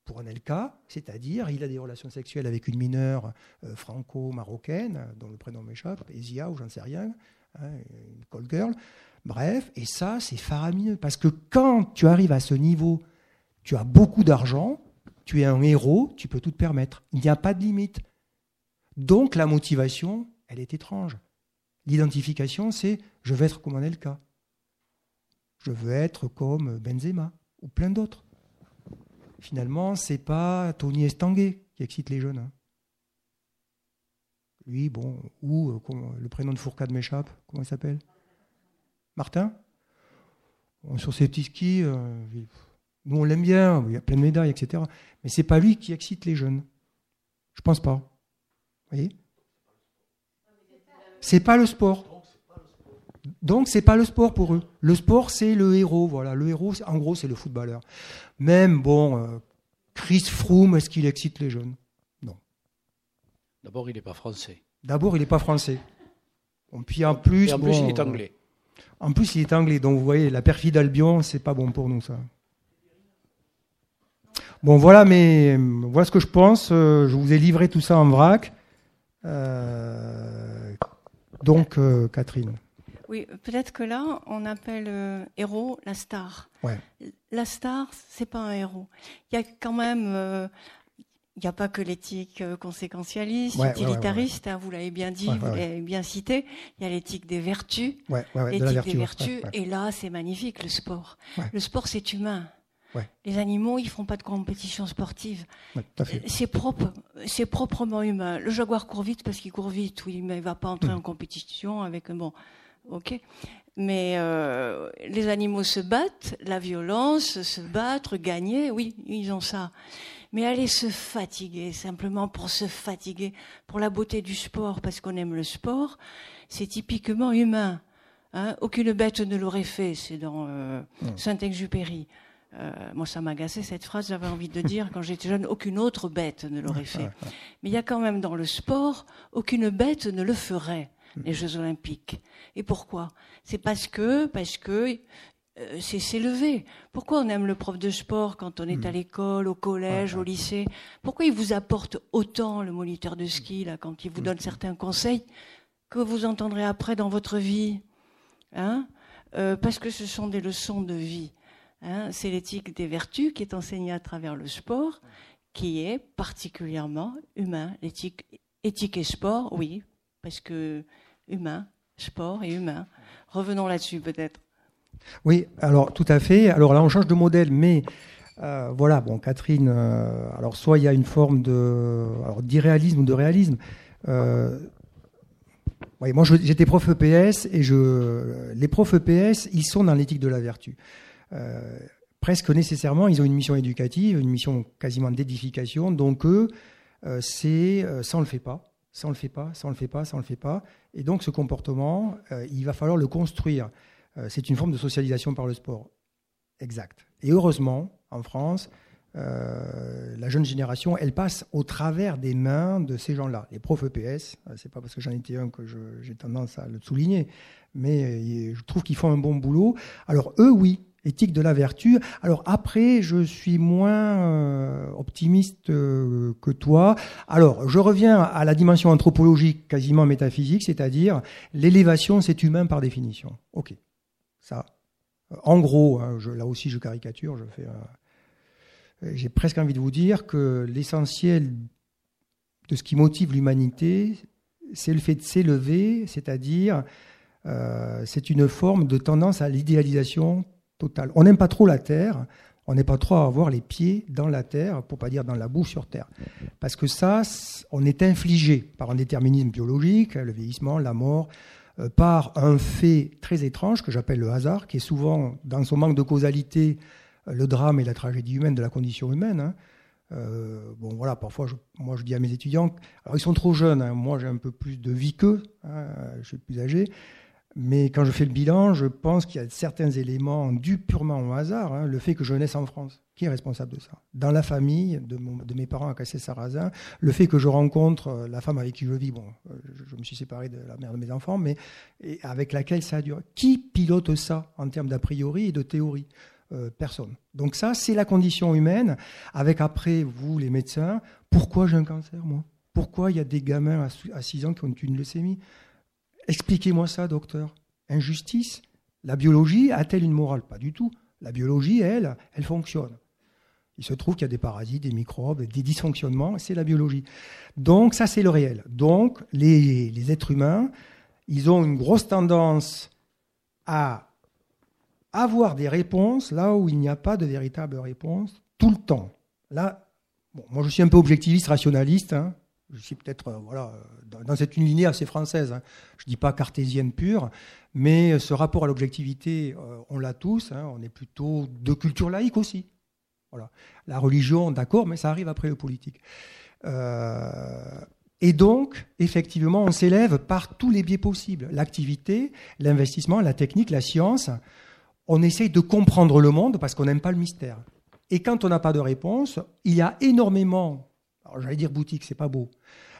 Speaker 4: Pour Anelka, c'est-à-dire, il a des relations sexuelles avec une mineure euh, franco-marocaine, dont le prénom m'échappe, Ezia ou j'en sais rien, hein, une call girl. Bref, et ça, c'est faramineux. Parce que quand tu arrives à ce niveau, tu as beaucoup d'argent, tu es un héros, tu peux tout te permettre. Il n'y a pas de limite. Donc la motivation, elle est étrange. L'identification, c'est je veux être comme Anelka. Je veux être comme Benzema ou plein d'autres. Finalement, c'est pas Tony Estanguet qui excite les jeunes. Hein. Lui, bon, ou euh, le prénom de Fourcade m'échappe, comment il s'appelle? Martin? Sur ses petits skis, euh, nous on l'aime bien, il y a plein de médailles, etc. Mais c'est pas lui qui excite les jeunes. Je pense pas. Vous voyez? C'est pas le sport. Donc c'est pas le sport pour eux. Le sport c'est le héros, voilà. Le héros, en gros, c'est le footballeur. Même bon, euh, Chris Froome, est-ce qu'il excite les jeunes? Non.
Speaker 3: D'abord, il n'est pas français.
Speaker 4: D'abord, il n'est pas français. puis en plus,
Speaker 3: Et en plus, il est anglais.
Speaker 4: En plus, il est anglais. Donc, vous voyez, la perfide Albion, c'est pas bon pour nous, ça. Bon, voilà, mais voilà ce que je pense. Euh, je vous ai livré tout ça en vrac. Euh, donc, euh, Catherine.
Speaker 2: Oui, peut-être que là, on appelle héros la star.
Speaker 4: Ouais.
Speaker 2: La star, c'est pas un héros. Il y a quand même il n'y a pas que l'éthique conséquentialiste, utilitariste, hein, vous l'avez bien dit, vous l'avez bien cité. Il y a l'éthique des vertus, l'éthique des vertus. Et là, c'est magnifique, le sport. Le sport, c'est humain. Les animaux, ils font pas de compétition sportive. c'est propre, c'est proprement humain. Le jaguar court vite parce qu'il court vite, oui, mais il va pas entrer hmm. en compétition avec un bon, ok. Mais euh, les animaux se battent, la violence, se battre, gagner, oui, ils ont ça. Mais aller se fatiguer, simplement pour se fatiguer, pour la beauté du sport, parce qu'on aime le sport, c'est typiquement humain. Hein. Aucune bête ne l'aurait fait, c'est dans euh, hmm. Saint-Exupéry. Euh, moi, ça m'agaçait cette phrase. J'avais envie de dire, quand j'étais jeune, aucune autre bête ne l'aurait fait. Mais il y a quand même dans le sport, aucune bête ne le ferait, mm. les Jeux Olympiques. Et pourquoi? C'est parce que, parce que euh, c'est s'élever. Pourquoi on aime le prof de sport quand on est mm. à l'école, au collège, au lycée? Pourquoi il vous apporte autant le moniteur de ski là, quand il vous donne mm. certains conseils que vous entendrez après dans votre vie? Hein? Euh, Parce que ce sont des leçons de vie. Hein, c'est l'éthique des vertus qui est enseignée à travers le sport, qui est particulièrement humain. Éthique et sport, oui, parce que humain, sport et humain. Revenons là-dessus peut-être.
Speaker 4: Oui, alors tout à fait. Alors là, on change de modèle, mais euh, voilà, bon, Catherine, euh, alors soit il y a une forme de, d'irréalisme ou de réalisme. Euh, moi, j'étais prof EPS et je, les profs EPS, ils sont dans l'éthique de la vertu. Euh, presque nécessairement, ils ont une mission éducative, une mission quasiment d'édification. Donc eux, euh, c'est euh, ça on le fait pas, ça on le fait pas, ça on le fait pas, ça on le fait pas. Et donc ce comportement, il va falloir le construire. c'est une forme de socialisation par le sport. Exact. Et heureusement, en France, la jeune génération, elle passe au travers des mains de ces gens-là. Les profs EPS, c'est pas parce que j'en étais un que j'ai tendance à le souligner, mais je trouve qu'ils font un bon boulot. Alors eux, oui, éthique de la vertu. Alors après, je suis moins euh, optimiste euh, que toi. Alors, je reviens à la dimension anthropologique, quasiment métaphysique, c'est-à-dire l'élévation, c'est humain par définition. Ok, ça. En gros, hein, là aussi, je caricature. Je fais. J'ai presque envie de vous dire que l'essentiel de ce qui motive l'humanité, c'est le fait de s'élever, c'est-à-dire euh, c'est une forme de tendance à l'idéalisation on n'aime pas trop la terre, on n'est pas trop à avoir les pieds dans la terre, pour pas dire dans la boue sur terre. Parce que ça, on est infligé par un déterminisme biologique, le vieillissement, la mort, euh, par un fait très étrange que j'appelle le hasard, qui est souvent, dans son manque de causalité, euh, le drame et la tragédie humaine de la condition humaine. Hein. Euh, bon, voilà, parfois, moi, je dis à mes étudiants, alors ils sont trop jeunes, hein. moi j'ai un peu plus de vie qu'eux, hein, je suis plus âgé, Mais quand je fais le bilan, je pense qu'il y a certains éléments dus purement au hasard. Hein. Le fait que je naisse en France, qui est responsable de ça? Dans la famille de, mes parents à Cassé-Sarrazin, le fait que je rencontre euh, la femme avec qui je vis, bon, euh, je, me suis séparé de la mère de mes enfants, mais avec laquelle ça a duré. Qui pilote ça en termes d'a priori et de théorie? Euh, Personne. Donc ça, c'est la condition humaine. Avec après, vous, les médecins, pourquoi j'ai un cancer, moi? Pourquoi il y a des gamins à 6 ans qui ont une leucémie? Expliquez-moi ça, docteur. Injustice La biologie a-t-elle une morale? Pas du tout. La biologie, elle, elle fonctionne. Il se trouve qu'il y a des parasites, des microbes, des dysfonctionnements, c'est la biologie. Donc ça, c'est le réel. Donc les, êtres humains, ils ont une grosse tendance à avoir des réponses là où il n'y a pas de véritable réponse tout le temps. Là, bon, moi je suis un peu objectiviste, rationaliste. Hein je suis peut-être euh, voilà, dans cette une lignée assez française. Hein. Je ne dis pas cartésienne pure, mais ce rapport à l'objectivité, euh, on l'a tous. Hein. On est plutôt de culture laïque aussi. Voilà. La religion, d'accord, mais ça arrive après le politique. Euh, et donc, effectivement, on s'élève par tous les biais possibles. L'activité, l'investissement, la technique, la science. On essaye de comprendre le monde parce qu'on n'aime pas le mystère. Et quand on n'a pas de réponse, il y a énormément j'allais dire boutique, c'est pas beau.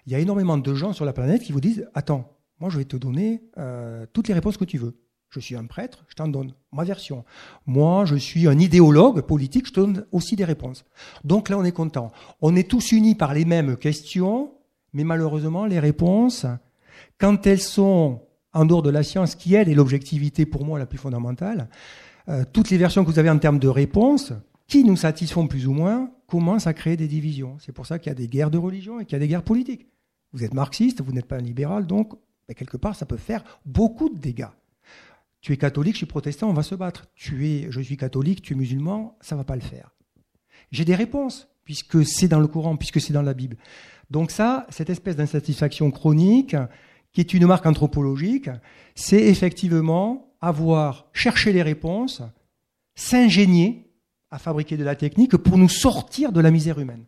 Speaker 4: Il y a énormément de gens sur la planète qui vous disent Attends, moi je vais te donner euh, toutes les réponses que tu veux. Je suis un prêtre, je t'en donne ma version. Moi, je suis un idéologue politique, je te donne aussi des réponses. Donc là, on est content. On est tous unis par les mêmes questions, mais malheureusement, les réponses, quand elles sont en dehors de la science, qui elle est l'objectivité pour moi la plus fondamentale, euh, toutes les versions que vous avez en termes de réponses, qui nous satisfont plus ou moins, commencent à créer des divisions. C'est pour ça qu'il y a des guerres de religion et qu'il y a des guerres politiques. Vous êtes marxiste, vous n'êtes pas un libéral, donc ben, quelque part, ça peut faire beaucoup de dégâts. Tu es catholique, je suis protestant, on va se battre. Tu es, je suis catholique, tu es musulman, ça va pas le faire. J'ai des réponses, puisque c'est dans le Coran, puisque c'est dans la Bible. Donc ça, cette espèce d'insatisfaction chronique, qui est une marque anthropologique, c'est effectivement avoir cherché les réponses, s'ingénier, à fabriquer de la technique pour nous sortir de la misère humaine.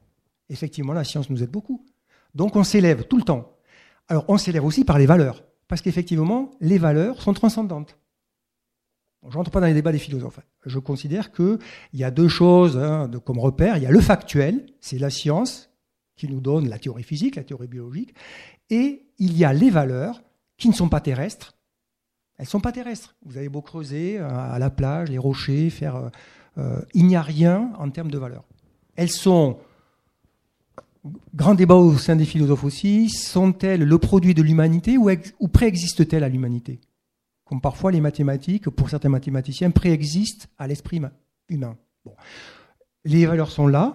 Speaker 4: Effectivement, la science nous aide beaucoup. Donc on s'élève tout le temps. Alors on s'élève aussi par les valeurs, parce qu'effectivement, les valeurs sont transcendantes. je rentre pas dans les débats des philosophes. Je considère qu'il y a deux choses hein, comme repère. Il y a le factuel, c'est la science qui nous donne la théorie physique, la théorie biologique, et il y a les valeurs qui ne sont pas terrestres. Elles ne sont pas terrestres. Vous avez beau creuser euh, à la plage, les rochers, faire euh, il n'y a rien en termes de valeur. Elles sont, grand débat au sein des philosophes aussi, sont-elles le produit de l'humanité ou, préexistent-elles à l'humanité? Comme parfois les mathématiques, pour certains mathématiciens, préexistent à l'esprit humain. Les valeurs sont là.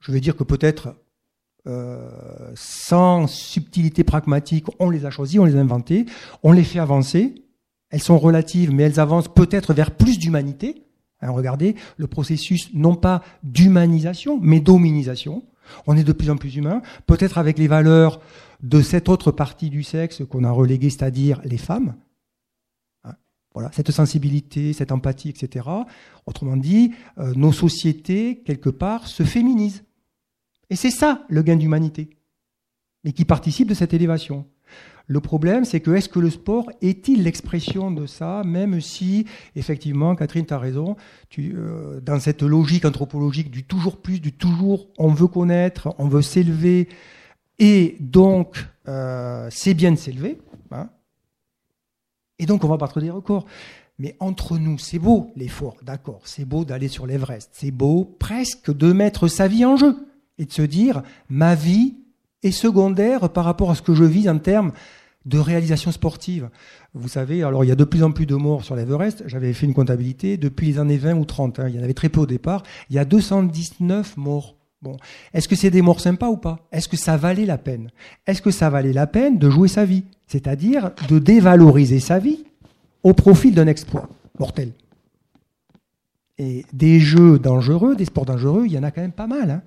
Speaker 4: Je vais dire que peut-être euh, sans subtilité pragmatique, on les a choisies, on les a inventées, on les fait avancer. Elles sont relatives, mais elles avancent peut-être vers plus d'humanité. Regardez le processus non pas d'humanisation, mais d'hominisation. On est de plus en plus humain, peut-être avec les valeurs de cette autre partie du sexe qu'on a reléguée, c'est-à-dire les femmes. Hein, voilà, cette sensibilité, cette empathie, etc. Autrement dit, euh, nos sociétés, quelque part, se féminisent. Et c'est ça le gain d'humanité, et qui participe de cette élévation. Le problème, c'est que est-ce que le sport est-il l'expression de ça, même si, effectivement, Catherine, tu as raison, euh, dans cette logique anthropologique du toujours plus, du toujours on veut connaître, on veut s'élever, et donc euh, c'est bien de s'élever, hein. et donc on va battre des records. Mais entre nous, c'est beau l'effort, d'accord, c'est beau d'aller sur l'Everest, c'est beau presque de mettre sa vie en jeu et de se dire ma vie est secondaire par rapport à ce que je vis en termes de réalisation sportive. Vous savez, alors il y a de plus en plus de morts sur l'Everest. J'avais fait une comptabilité depuis les années 20 ou 30. Hein. il y en avait très peu au départ. Il y a 219 morts. Bon, est-ce que c'est des morts sympas ou pas? Est-ce que ça valait la peine? Est-ce que ça valait la peine de jouer sa vie? C'est-à-dire de dévaloriser sa vie au profit d'un exploit mortel. Et des jeux dangereux, des sports dangereux, il y en a quand même pas mal. Hein.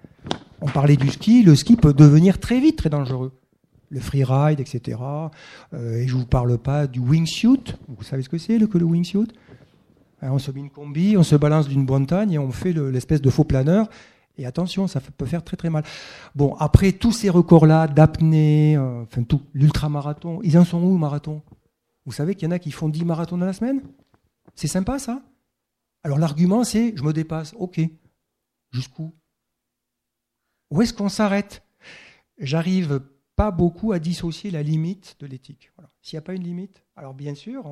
Speaker 4: On parlait du ski, le ski peut devenir très vite très dangereux le freeride, etc. Euh, et je ne vous parle pas du wingsuit. Vous savez ce que c'est, le, que le wingsuit? Hein, On se met une combi, on se balance d'une montagne et on fait l'espèce de faux planeur. Et attention, ça peut faire très très mal. Bon, après tous ces records-là d'apnée, euh, enfin tout, l'ultramarathon, ils en sont où, marathon? Vous savez qu'il y en a qui font 10 marathons dans la semaine? C'est sympa ça? Alors l'argument c'est je me dépasse. Ok. Jusqu'où? Où est-ce qu'on s'arrête? J'arrive pas beaucoup à dissocier la limite de l'éthique. S'il n'y a pas une limite, alors bien sûr,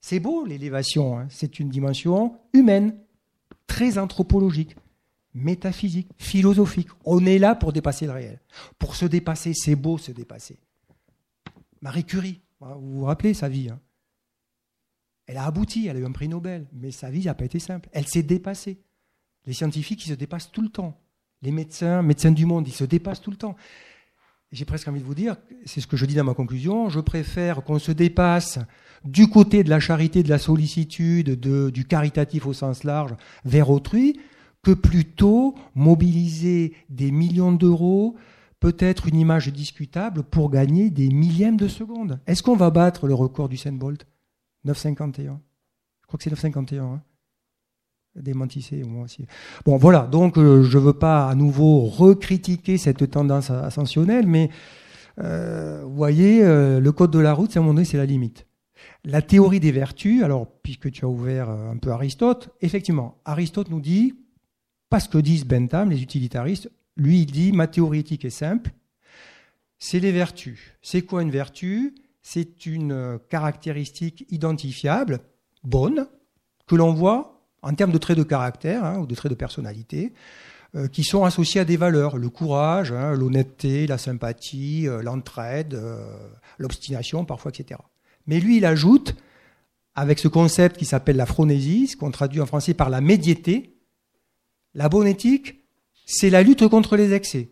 Speaker 4: c'est beau l'élévation, hein. c'est une dimension humaine, très anthropologique, métaphysique, philosophique. On est là pour dépasser le réel. Pour se dépasser, c'est beau se dépasser. Marie Curie, hein, vous vous rappelez sa vie hein. Elle a abouti, elle a eu un prix Nobel, mais sa vie n'a pas été simple. Elle s'est dépassée. Les scientifiques, ils se dépassent tout le temps. Les médecins, médecins du monde, ils se dépassent tout le temps. J'ai presque envie de vous dire, c'est ce que je dis dans ma conclusion, je préfère qu'on se dépasse du côté de la charité, de la sollicitude, du caritatif au sens large vers autrui, que plutôt mobiliser des millions d'euros, peut-être une image discutable, pour gagner des millièmes de secondes. Est-ce qu'on va battre le record du Bolt? 9,51 Je crois que c'est 9,51. Hein démentissez moi aussi. Bon, voilà, donc euh, je ne veux pas à nouveau recritiquer cette tendance ascensionnelle, mais euh, vous voyez, euh, le code de la route, à un moment donné, c'est la limite. La théorie des vertus, alors, puisque tu as ouvert un peu Aristote, effectivement, Aristote nous dit, parce que disent Bentham, les utilitaristes, lui, il dit, ma théorie éthique est simple, c'est les vertus. C'est quoi une vertu? C'est une caractéristique identifiable, bonne, que l'on voit en termes de traits de caractère hein, ou de traits de personnalité, euh, qui sont associés à des valeurs, le courage, hein, l'honnêteté, la sympathie, euh, l'entraide, euh, l'obstination parfois, etc. Mais lui, il ajoute, avec ce concept qui s'appelle la phronésie, ce qu'on traduit en français par la médiété, la bonne éthique, c'est la lutte contre les excès,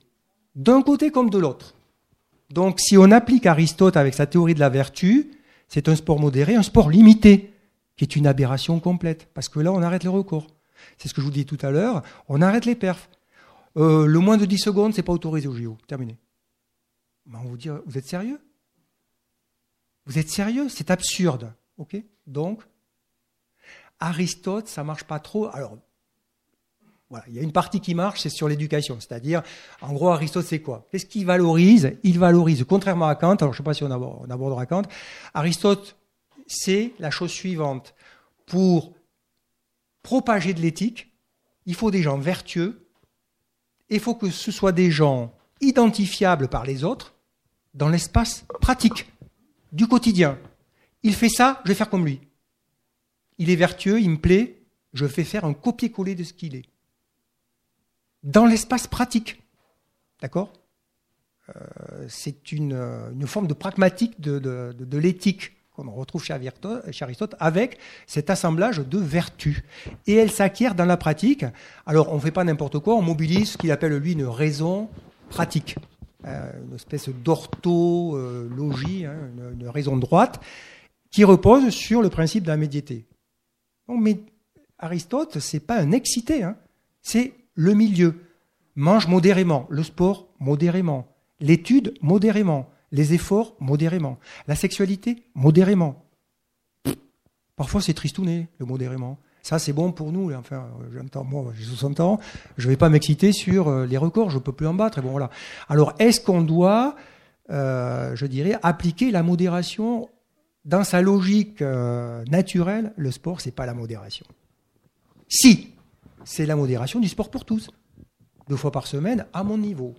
Speaker 4: d'un côté comme de l'autre. Donc si on applique Aristote avec sa théorie de la vertu, c'est un sport modéré, un sport limité qui est une aberration complète, parce que là, on arrête les recours. C'est ce que je vous dis tout à l'heure, on arrête les perfs. Euh, le moins de 10 secondes, c'est pas autorisé au JO. Terminé. on vous dit, vous êtes sérieux? Vous êtes sérieux? C'est absurde. Ok? Donc, Aristote, ça marche pas trop. Alors, voilà, il y a une partie qui marche, c'est sur l'éducation. C'est-à-dire, en gros, Aristote, c'est quoi? Qu'est-ce qu'il valorise? Il valorise, contrairement à Kant, alors je ne sais pas si on abordera Kant, Aristote c'est la chose suivante. Pour propager de l'éthique, il faut des gens vertueux, il faut que ce soit des gens identifiables par les autres dans l'espace pratique du quotidien. Il fait ça, je vais faire comme lui. Il est vertueux, il me plaît, je vais faire un copier-coller de ce qu'il est. Dans l'espace pratique. D'accord? Euh, C'est une, forme de pragmatique de l'éthique qu'on retrouve chez Aristote, avec cet assemblage de vertus. Et elle s'acquiert dans la pratique. Alors, on ne fait pas n'importe quoi, on mobilise ce qu'il appelle, lui, une raison pratique. Euh, une espèce d'orthologie, hein, une, raison droite, qui repose sur le principe de la médiété. mais Aristote, c'est pas un excité, hein. c'est le milieu. Mange modérément, le sport modérément, l'étude modérément, les efforts, modérément. La sexualité, modérément. Parfois, c'est tristouné, le modérément. Ça, c'est bon pour nous. Enfin, j'entends, moi, j'ai 60 ans, je ne vais pas m'exciter sur euh, les records, je ne peux plus en battre. Alors, est-ce qu'on doit, euh, je dirais, appliquer la modération dans sa logique euh, naturelle? Le sport, c'est pas la modération. Si, c'est la modération du sport pour tous. Deux fois par semaine, à mon niveau.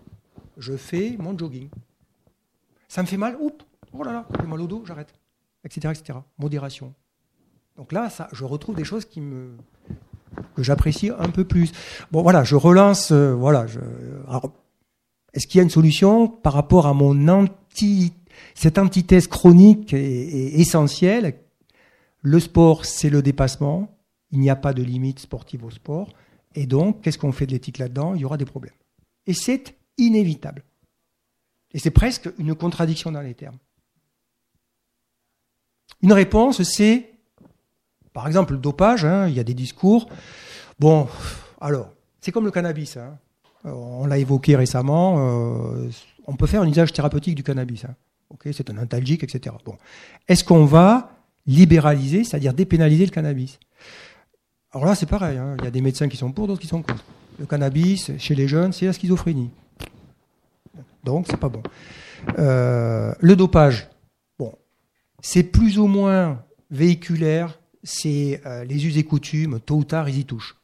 Speaker 4: Je fais mon jogging. Ça me fait mal, oups, oh là là, j'ai mal au dos, j'arrête, etc., etc. Modération. Donc là, ça, je retrouve des choses qui me que j'apprécie un peu plus. Bon, voilà, je relance. Euh, voilà, je, est-ce qu'il y a une solution par rapport à mon anti, cette antithèse chronique et, essentielle? Le sport, c'est le dépassement. Il n'y a pas de limite sportive au sport. Et donc, qu'est-ce qu'on fait de l'éthique là-dedans? Il y aura des problèmes. Et c'est inévitable. Et c'est presque une contradiction dans les termes. Une réponse, c'est, par exemple, le dopage, hein, il y a des discours. Bon, alors, c'est comme le cannabis. Hein. On l'a évoqué récemment. Euh, on peut faire un usage thérapeutique du cannabis. Hein. c'est un antalgique, etc. Bon. Est-ce qu'on va libéraliser, c'est-à-dire dépénaliser le cannabis? Alors là, c'est pareil. Il y a des médecins qui sont pour, d'autres qui sont contre. Le cannabis, chez les jeunes, c'est la schizophrénie. Donc, c'est pas bon. Euh, le dopage. Bon. c'est plus ou moins véhiculaire, c'est euh, les us et coutumes, tôt ou tard, ils y touchent.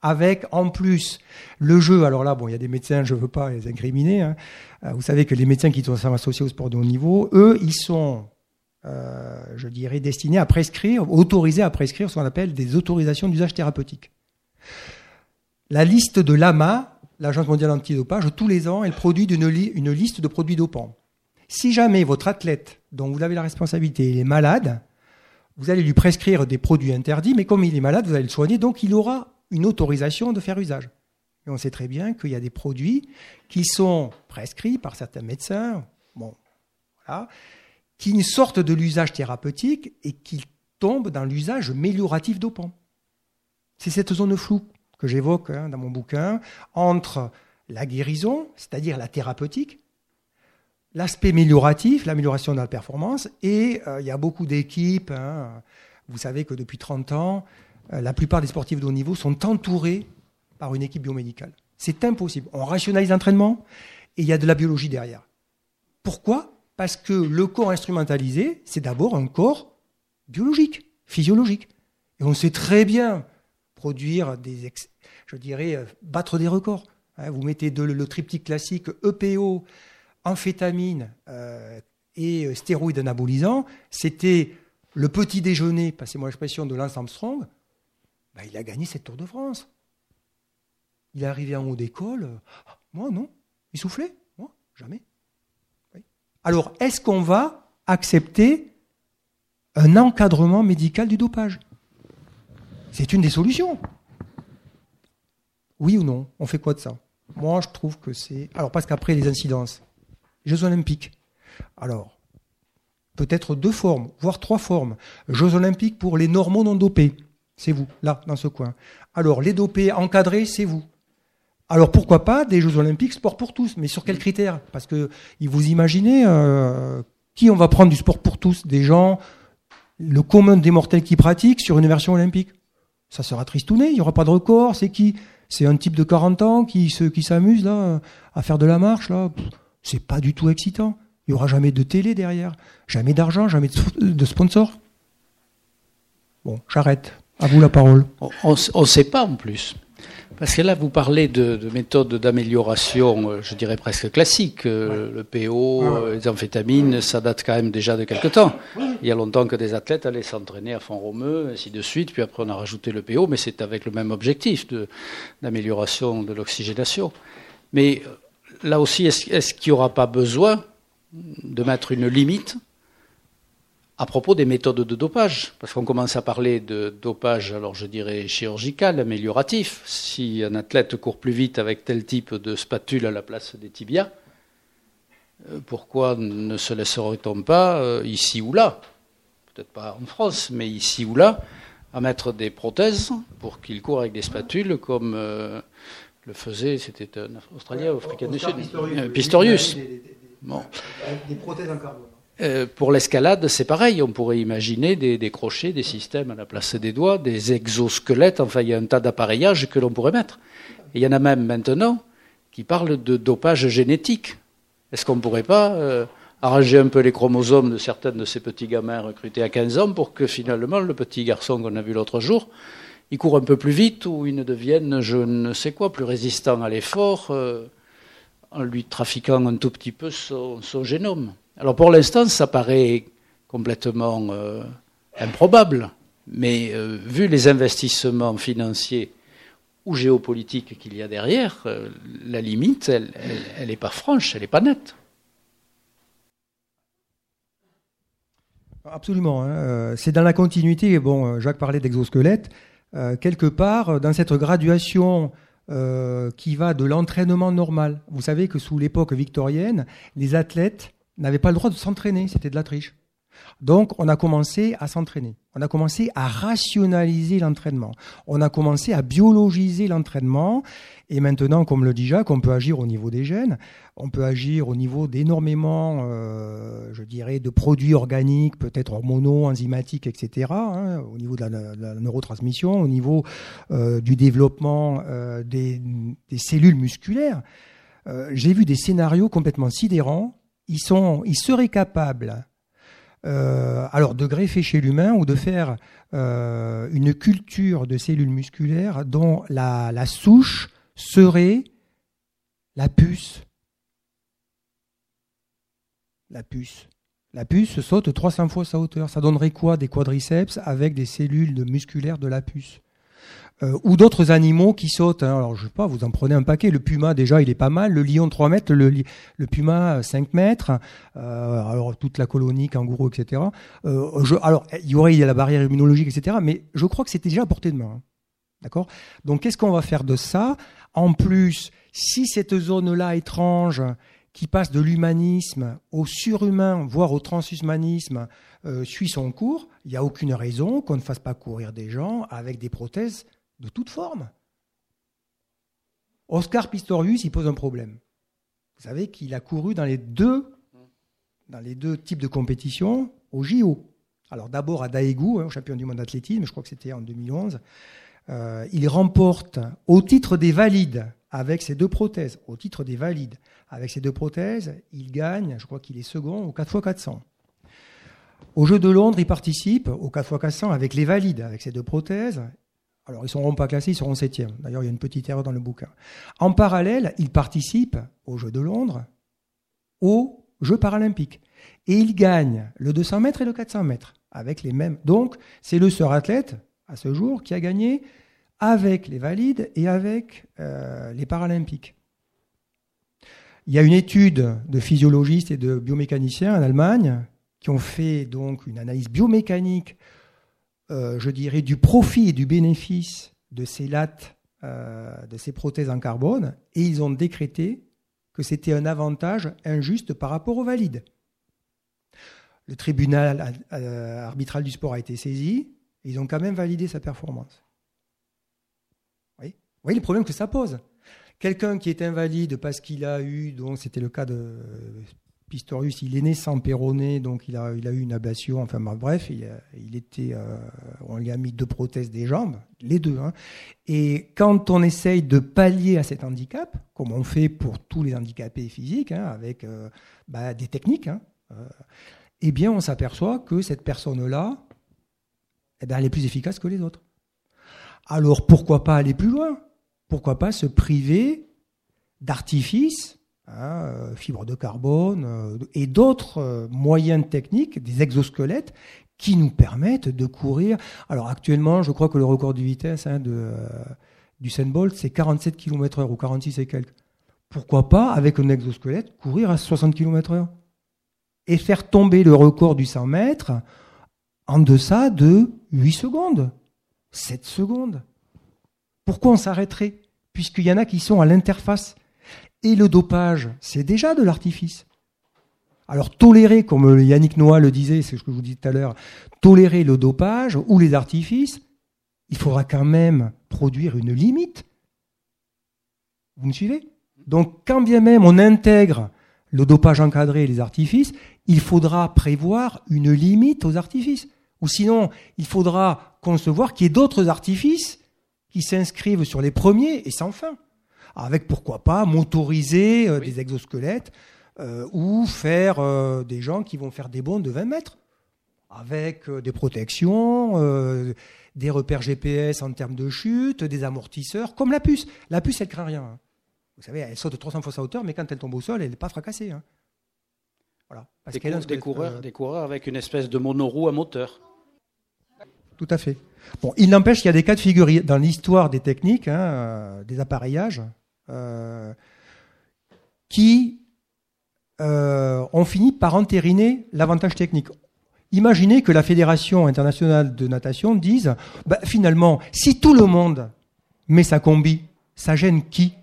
Speaker 4: Avec en plus le jeu, alors là, bon, il y a des médecins, je ne veux pas les incriminer. Hein. Euh, vous savez que les médecins qui sont associés au sport de haut niveau, eux, ils sont, je dirais, destinés à prescrire, autorisés à prescrire ce qu'on appelle des autorisations d'usage thérapeutique. La liste de l'AMA, l'Agence mondiale antidopage, tous les ans, elle produit une, liste de produits dopants. Si jamais votre athlète, dont vous avez la responsabilité, il est malade, vous allez lui prescrire des produits interdits, mais comme il est malade, vous allez le soigner, donc il aura une autorisation de faire usage. Et on sait très bien qu'il y a des produits qui sont prescrits par certains médecins, bon, qui sortent de l'usage thérapeutique et qui tombent dans l'usage mélioratif dopant. C'est cette zone floue que j'évoque hein, dans mon bouquin entre la guérison, c'est-à-dire la thérapeutique, l'aspect amélioratif, l'amélioration de la performance, et euh, il y a beaucoup d'équipes, hein. vous savez que depuis 30 ans, euh, la plupart des sportifs de haut niveau sont entourés par une équipe biomédicale. C'est impossible. On rationalise l'entraînement et il y a de la biologie derrière. Pourquoi? Parce que le corps instrumentalisé, c'est d'abord un corps biologique, physiologique. Et on sait très bien produire des, je dirais, euh, battre des records. Hein, vous mettez le triptyque classique EPO, amphétamine euh, et stéroïdes anabolisants. C'était le petit déjeuner, passez-moi l'expression, de Lance Armstrong. Ben, il a gagné cette Tour de France. Il est arrivé en haut d'école. Ah, moi, non. Il soufflait Moi, jamais. Alors, est-ce qu'on va accepter un encadrement médical du dopage? C'est une des solutions. Oui ou non On fait quoi de ça? Moi, je trouve que c'est. Alors, parce qu'après, les incidences. Jeux Olympiques. Alors, peut-être deux formes, voire trois formes. Jeux Olympiques pour les normaux non dopés c'est vous, là, dans ce coin. Alors, les dopés encadrés, c'est vous. Alors, pourquoi pas des Jeux Olympiques sport pour tous Mais sur quels critères? Parce que vous imaginez euh, qui on va prendre du sport pour tous? Des gens, le commun des mortels qui pratiquent sur une version olympique Ça sera tristouné, il n'y aura pas de record. C'est qui C'est un type de 40 ans qui, s'amuse là à faire de la marche là. C'est pas du tout excitant. Il n'y aura jamais de télé derrière, jamais d'argent, jamais de sponsor. Bon, j'arrête. À vous la parole.
Speaker 3: On ne sait pas en plus. Parce que là, vous parlez de, méthodes d'amélioration, euh, je dirais presque classiques. Euh, le PO, euh, les amphétamines, ça date quand même déjà de quelque temps. Il y a longtemps que des athlètes allaient s'entraîner à fond romeux, ainsi de suite. Puis après, on a rajouté le PO, mais c'est avec le même objectif d'amélioration de, l'oxygénation. Mais là aussi, est-ce qu'il n'y aura pas besoin de mettre une limite à propos des méthodes de dopage, parce qu'on commence à parler de dopage, alors je dirais chirurgical, amélioratif. Si un athlète court plus vite avec tel type de spatule à la place des tibias, euh, pourquoi ne se laisserait-on pas, euh, ici ou là, peut-être pas en France, mais ici ou là, à mettre des prothèses pour qu'il court avec des spatules comme euh, le faisait, c'était un Australien ou Africain du Sud, Pistorius.
Speaker 4: Des prothèses en carbone.
Speaker 3: Euh, pour l'escalade, c'est pareil. On pourrait imaginer des, crochets, des systèmes à la place des doigts, des exosquelettes. Enfin, il y a un tas d'appareillages que l'on pourrait mettre. Et il y en a même maintenant qui parlent de dopage génétique. Est-ce qu'on ne pourrait pas euh, arranger un peu les chromosomes de certains de ces petits gamins recrutés à 15 ans pour que finalement le petit garçon qu'on a vu l'autre jour, il court un peu plus vite ou il ne devienne, je ne sais quoi, plus résistant à l'effort euh, en lui trafiquant un tout petit peu son génome? Alors pour l'instant, ça paraît complètement euh, improbable, mais euh, vu les investissements financiers ou géopolitiques qu'il y a derrière, euh, la limite, elle n'est pas franche, elle n'est pas nette.
Speaker 4: Absolument. Hein. C'est dans la continuité. Bon, Jacques parlait d'exosquelette. quelque part, dans cette graduation qui va de l'entraînement normal. Vous savez que sous l'époque victorienne, les athlètes n'avait pas le droit de s'entraîner, c'était de la triche. Donc on a commencé à s'entraîner, on a commencé à rationaliser l'entraînement, on a commencé à biologiser l'entraînement, et maintenant, comme le dit Jacques, on peut agir au niveau des gènes, on peut agir au niveau d'énormément, euh, je dirais, de produits organiques, peut-être hormonaux, enzymatiques, etc., hein, au niveau de la, neurotransmission, au niveau euh, du développement euh, des, cellules musculaires. J'ai vu des scénarios complètement sidérants ils, seraient capables euh, alors de greffer chez l'humain ou de faire euh, une culture de cellules musculaires dont la, la souche serait la puce. La puce. La puce saute 300 fois sa hauteur. Ça donnerait quoi Des quadriceps avec des cellules musculaires de la puce? Euh, ou d'autres animaux qui sautent. Hein. Alors, je sais pas, vous en prenez un paquet. Le puma, déjà, il est pas mal. Le lion, 3 mètres. Le, le puma, 5 mètres. Euh, alors, toute la colonie, kangourou, etc. Euh, je, alors, il y aurait il y a la barrière immunologique, etc. Mais je crois que c'était déjà à portée de main. Hein. D'accord? Donc, qu'est-ce qu'on va faire de ça? En plus, si cette zone-là étrange, qui passe de l'humanisme au surhumain, voire au transhumanisme, euh, suit son cours, il n'y a aucune raison qu'on ne fasse pas courir des gens avec des prothèses de toute forme. Oscar Pistorius, il pose un problème. Vous savez qu'il a couru dans les deux, types de compétitions au JO. Alors d'abord à Daegu, hein, champion du monde d'athlétisme, je crois que c'était en 2011. Euh, il remporte au titre des valides avec ses deux prothèses, au titre des valides, avec ses deux prothèses, il gagne, je crois qu'il est second au 4x400. Au Jeu de Londres, il participe au 4x400 avec les valides, avec ses deux prothèses, alors, ils ne seront pas classés, ils seront septièmes. D'ailleurs, il y a une petite erreur dans le bouquin. En parallèle, il participe aux Jeux de Londres, aux Jeux paralympiques. Et il gagne le 200 mètres et le 400 mètres avec les mêmes. Donc, c'est le seul athlète, à ce jour, qui a gagné avec les valides et avec euh, les paralympiques. Il y a une étude de physiologistes et de biomécaniciens en Allemagne qui ont fait donc une analyse biomécanique euh, je dirais, du profit et du bénéfice de ces lattes, euh, de ces prothèses en carbone, et ils ont décrété que c'était un avantage injuste par rapport aux valides. Le tribunal euh, arbitral du sport a été saisi, et ils ont quand même validé sa performance. Vous voyez, le problème que ça pose. Quelqu'un qui est invalide parce qu'il a eu, donc c'était le cas de Pistorius, il est né sans péroné, donc il a, eu une ablation. Enfin bref, il, était, euh, on lui a mis deux prothèses des jambes, les deux. Hein. Et quand on essaye de pallier à cet handicap, comme on fait pour tous les handicapés physiques, hein, avec euh, bah, des techniques, hein, euh, eh bien on s'aperçoit que cette personne-là, eh ben, elle est plus efficace que les autres. Alors pourquoi pas aller plus loin? Pourquoi pas se priver d'artifices Hein, euh, fibres de carbone euh, et d'autres euh, moyens techniques, des exosquelettes qui nous permettent de courir. Alors actuellement, je crois que le record de vitesse hein, du Bolt, c'est 47 km/h ou 46 et quelques. Pourquoi pas, avec un exosquelette, courir à 60 km/h et faire tomber le record du 100 mètres en deçà de 8 secondes, 7 secondes. Pourquoi on s'arrêterait? Puisqu'il y en a qui sont à l'interface et le dopage, c'est déjà de l'artifice. Alors tolérer, comme Yannick Noah le disait, c'est ce que je vous disais tout à l'heure, tolérer le dopage ou les artifices, il faudra quand même produire une limite. Vous me suivez? Donc quand bien même on intègre le dopage encadré et les artifices, il faudra prévoir une limite aux artifices. Ou sinon, il faudra concevoir qu'il y ait d'autres artifices qui s'inscrivent sur les premiers et sans fin avec pourquoi pas motoriser euh, des exosquelettes euh, ou faire euh, des gens qui vont faire des bonds de 20 mètres avec des protections, des repères GPS en termes de chute, des amortisseurs, comme la puce. La puce, elle craint rien. Hein. Vous savez, elle saute 300 fois sa hauteur, mais quand elle tombe au sol, elle n'est pas fracassée. Hein.
Speaker 3: Voilà. des, coureurs, des coureurs avec une espèce de monoroue à moteur.
Speaker 4: Tout à fait. Bon, il n'empêche qu'il y a des cas de figure dans l'histoire des techniques, hein, des appareillages. Euh, qui euh, ont fini par entériner l'avantage technique. Imaginez que la Fédération internationale de natation dise bah, finalement, si tout le monde met sa combi, ça gêne qui?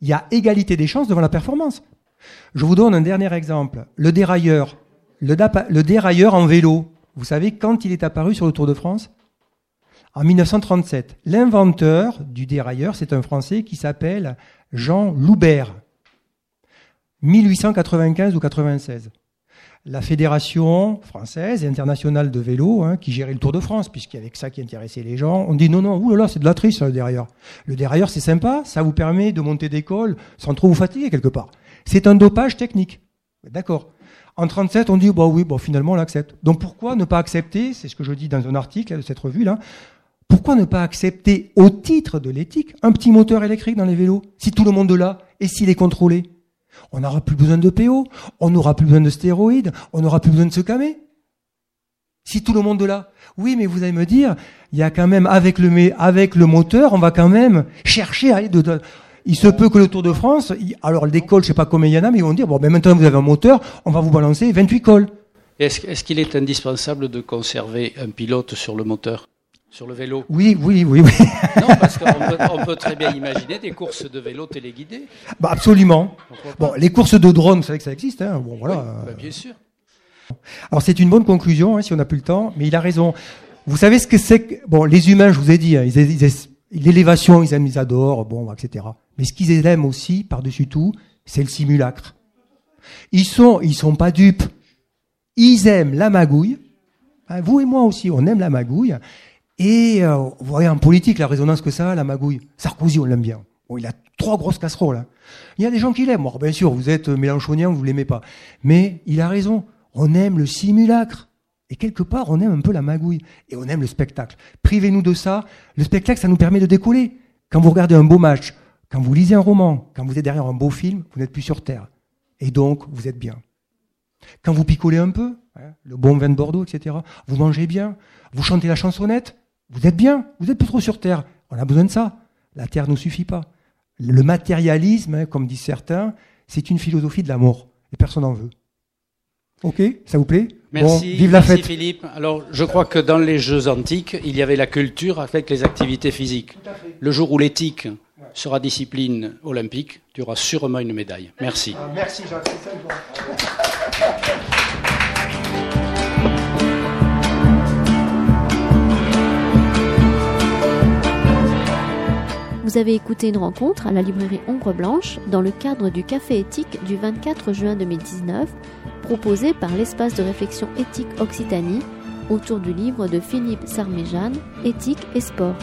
Speaker 4: Il y a égalité des chances devant la performance. Je vous donne un dernier exemple. Le dérailleur. Le, le dérailleur en vélo. Vous savez quand il est apparu sur le Tour de France en 1937. L'inventeur du dérailleur, c'est un Français qui s'appelle Jean Loubert. 1895 ou 96. La fédération française et internationale de vélo, hein, qui gérait le Tour de France, puisqu'il y avait que ça qui intéressait les gens, on dit non, non, oulala, c'est de la triche le dérailleur. Le dérailleur, c'est sympa, ça vous permet de monter d'école sans trop vous fatiguer quelque part. C'est un dopage technique. D'accord. En 37, on dit bah oui, bon finalement on l'accepte. Donc pourquoi ne pas accepter, c'est ce que je dis dans un article de cette revue là, pourquoi ne pas accepter au titre de l'éthique un petit moteur électrique dans les vélos si tout le monde l'a et s'il est contrôlé? On n'aura plus besoin de PO, on n'aura plus besoin de stéroïdes, on n'aura plus besoin de se calmer. Si tout le monde l'a. Oui, mais vous allez me dire, il y a quand même avec le avec le moteur, on va quand même chercher à aller de, il se peut que le Tour de France, alors des cols, je sais pas combien il y en a, mais ils vont dire bon, ben maintenant vous avez un moteur, on va vous balancer 28 cols.
Speaker 3: Est-ce qu'il est indispensable de conserver un pilote sur le moteur? Sur le vélo
Speaker 4: Oui, oui, oui, oui.
Speaker 3: Non, parce qu'on peut, très bien imaginer des courses de vélo téléguidées.
Speaker 4: Bah absolument. Bon, les courses de drones, c'est vrai que ça existe. Hein. Bon, voilà.
Speaker 3: Bah, bien sûr.
Speaker 4: Alors c'est une bonne conclusion, hein, si on n'a plus le temps, mais il a raison. Vous savez ce que c'est que... Bon, les humains, je vous ai dit, hein, l'élévation, ils aiment, ils adorent, bon, etc. Mais ce qu'ils aiment aussi, par-dessus tout, c'est le simulacre. Ils sont, ils sont pas dupes. Ils aiment la magouille. vous et moi aussi, on aime la magouille. Et euh, vous voyez en politique la résonance que ça a, la magouille. Sarkozy, on l'aime bien. Bon, il a trois grosses casseroles. Hein. Il y a des gens qui l'aiment. bien sûr, vous êtes mélanchonien, vous l'aimez pas. Mais il a raison. On aime le simulacre. Et quelque part, on aime un peu la magouille. Et on aime le spectacle. Privez-nous de ça. Le spectacle, ça nous permet de décoller. Quand vous regardez un beau match, quand vous lisez un roman, quand vous êtes derrière un beau film, vous n'êtes plus sur Terre. Et donc, vous êtes bien. Quand vous picolez un peu, hein, le bon vin de Bordeaux, etc., vous mangez bien, vous chantez la chansonnette, vous êtes bien, vous êtes plus trop sur Terre. On a besoin de ça. La Terre ne suffit pas. Le matérialisme, hein, comme disent certains, c'est une philosophie de la mort. Et personne n'en veut. Ok, ça vous plaît?
Speaker 3: Merci, vive la merci Philippe. Alors, je crois que dans les Jeux antiques, il y avait la culture avec les activités physiques. Le jour où l'éthique sera discipline olympique, tu auras sûrement une médaille. Merci.
Speaker 4: Ah, merci Jacques.
Speaker 1: Vous avez écouté une rencontre à la librairie Ombre Blanche dans le cadre du Café éthique du 24 juin 2019, proposé par l'espace de réflexion éthique Occitanie autour du livre de Philippe Sarméjane, Éthique et sport.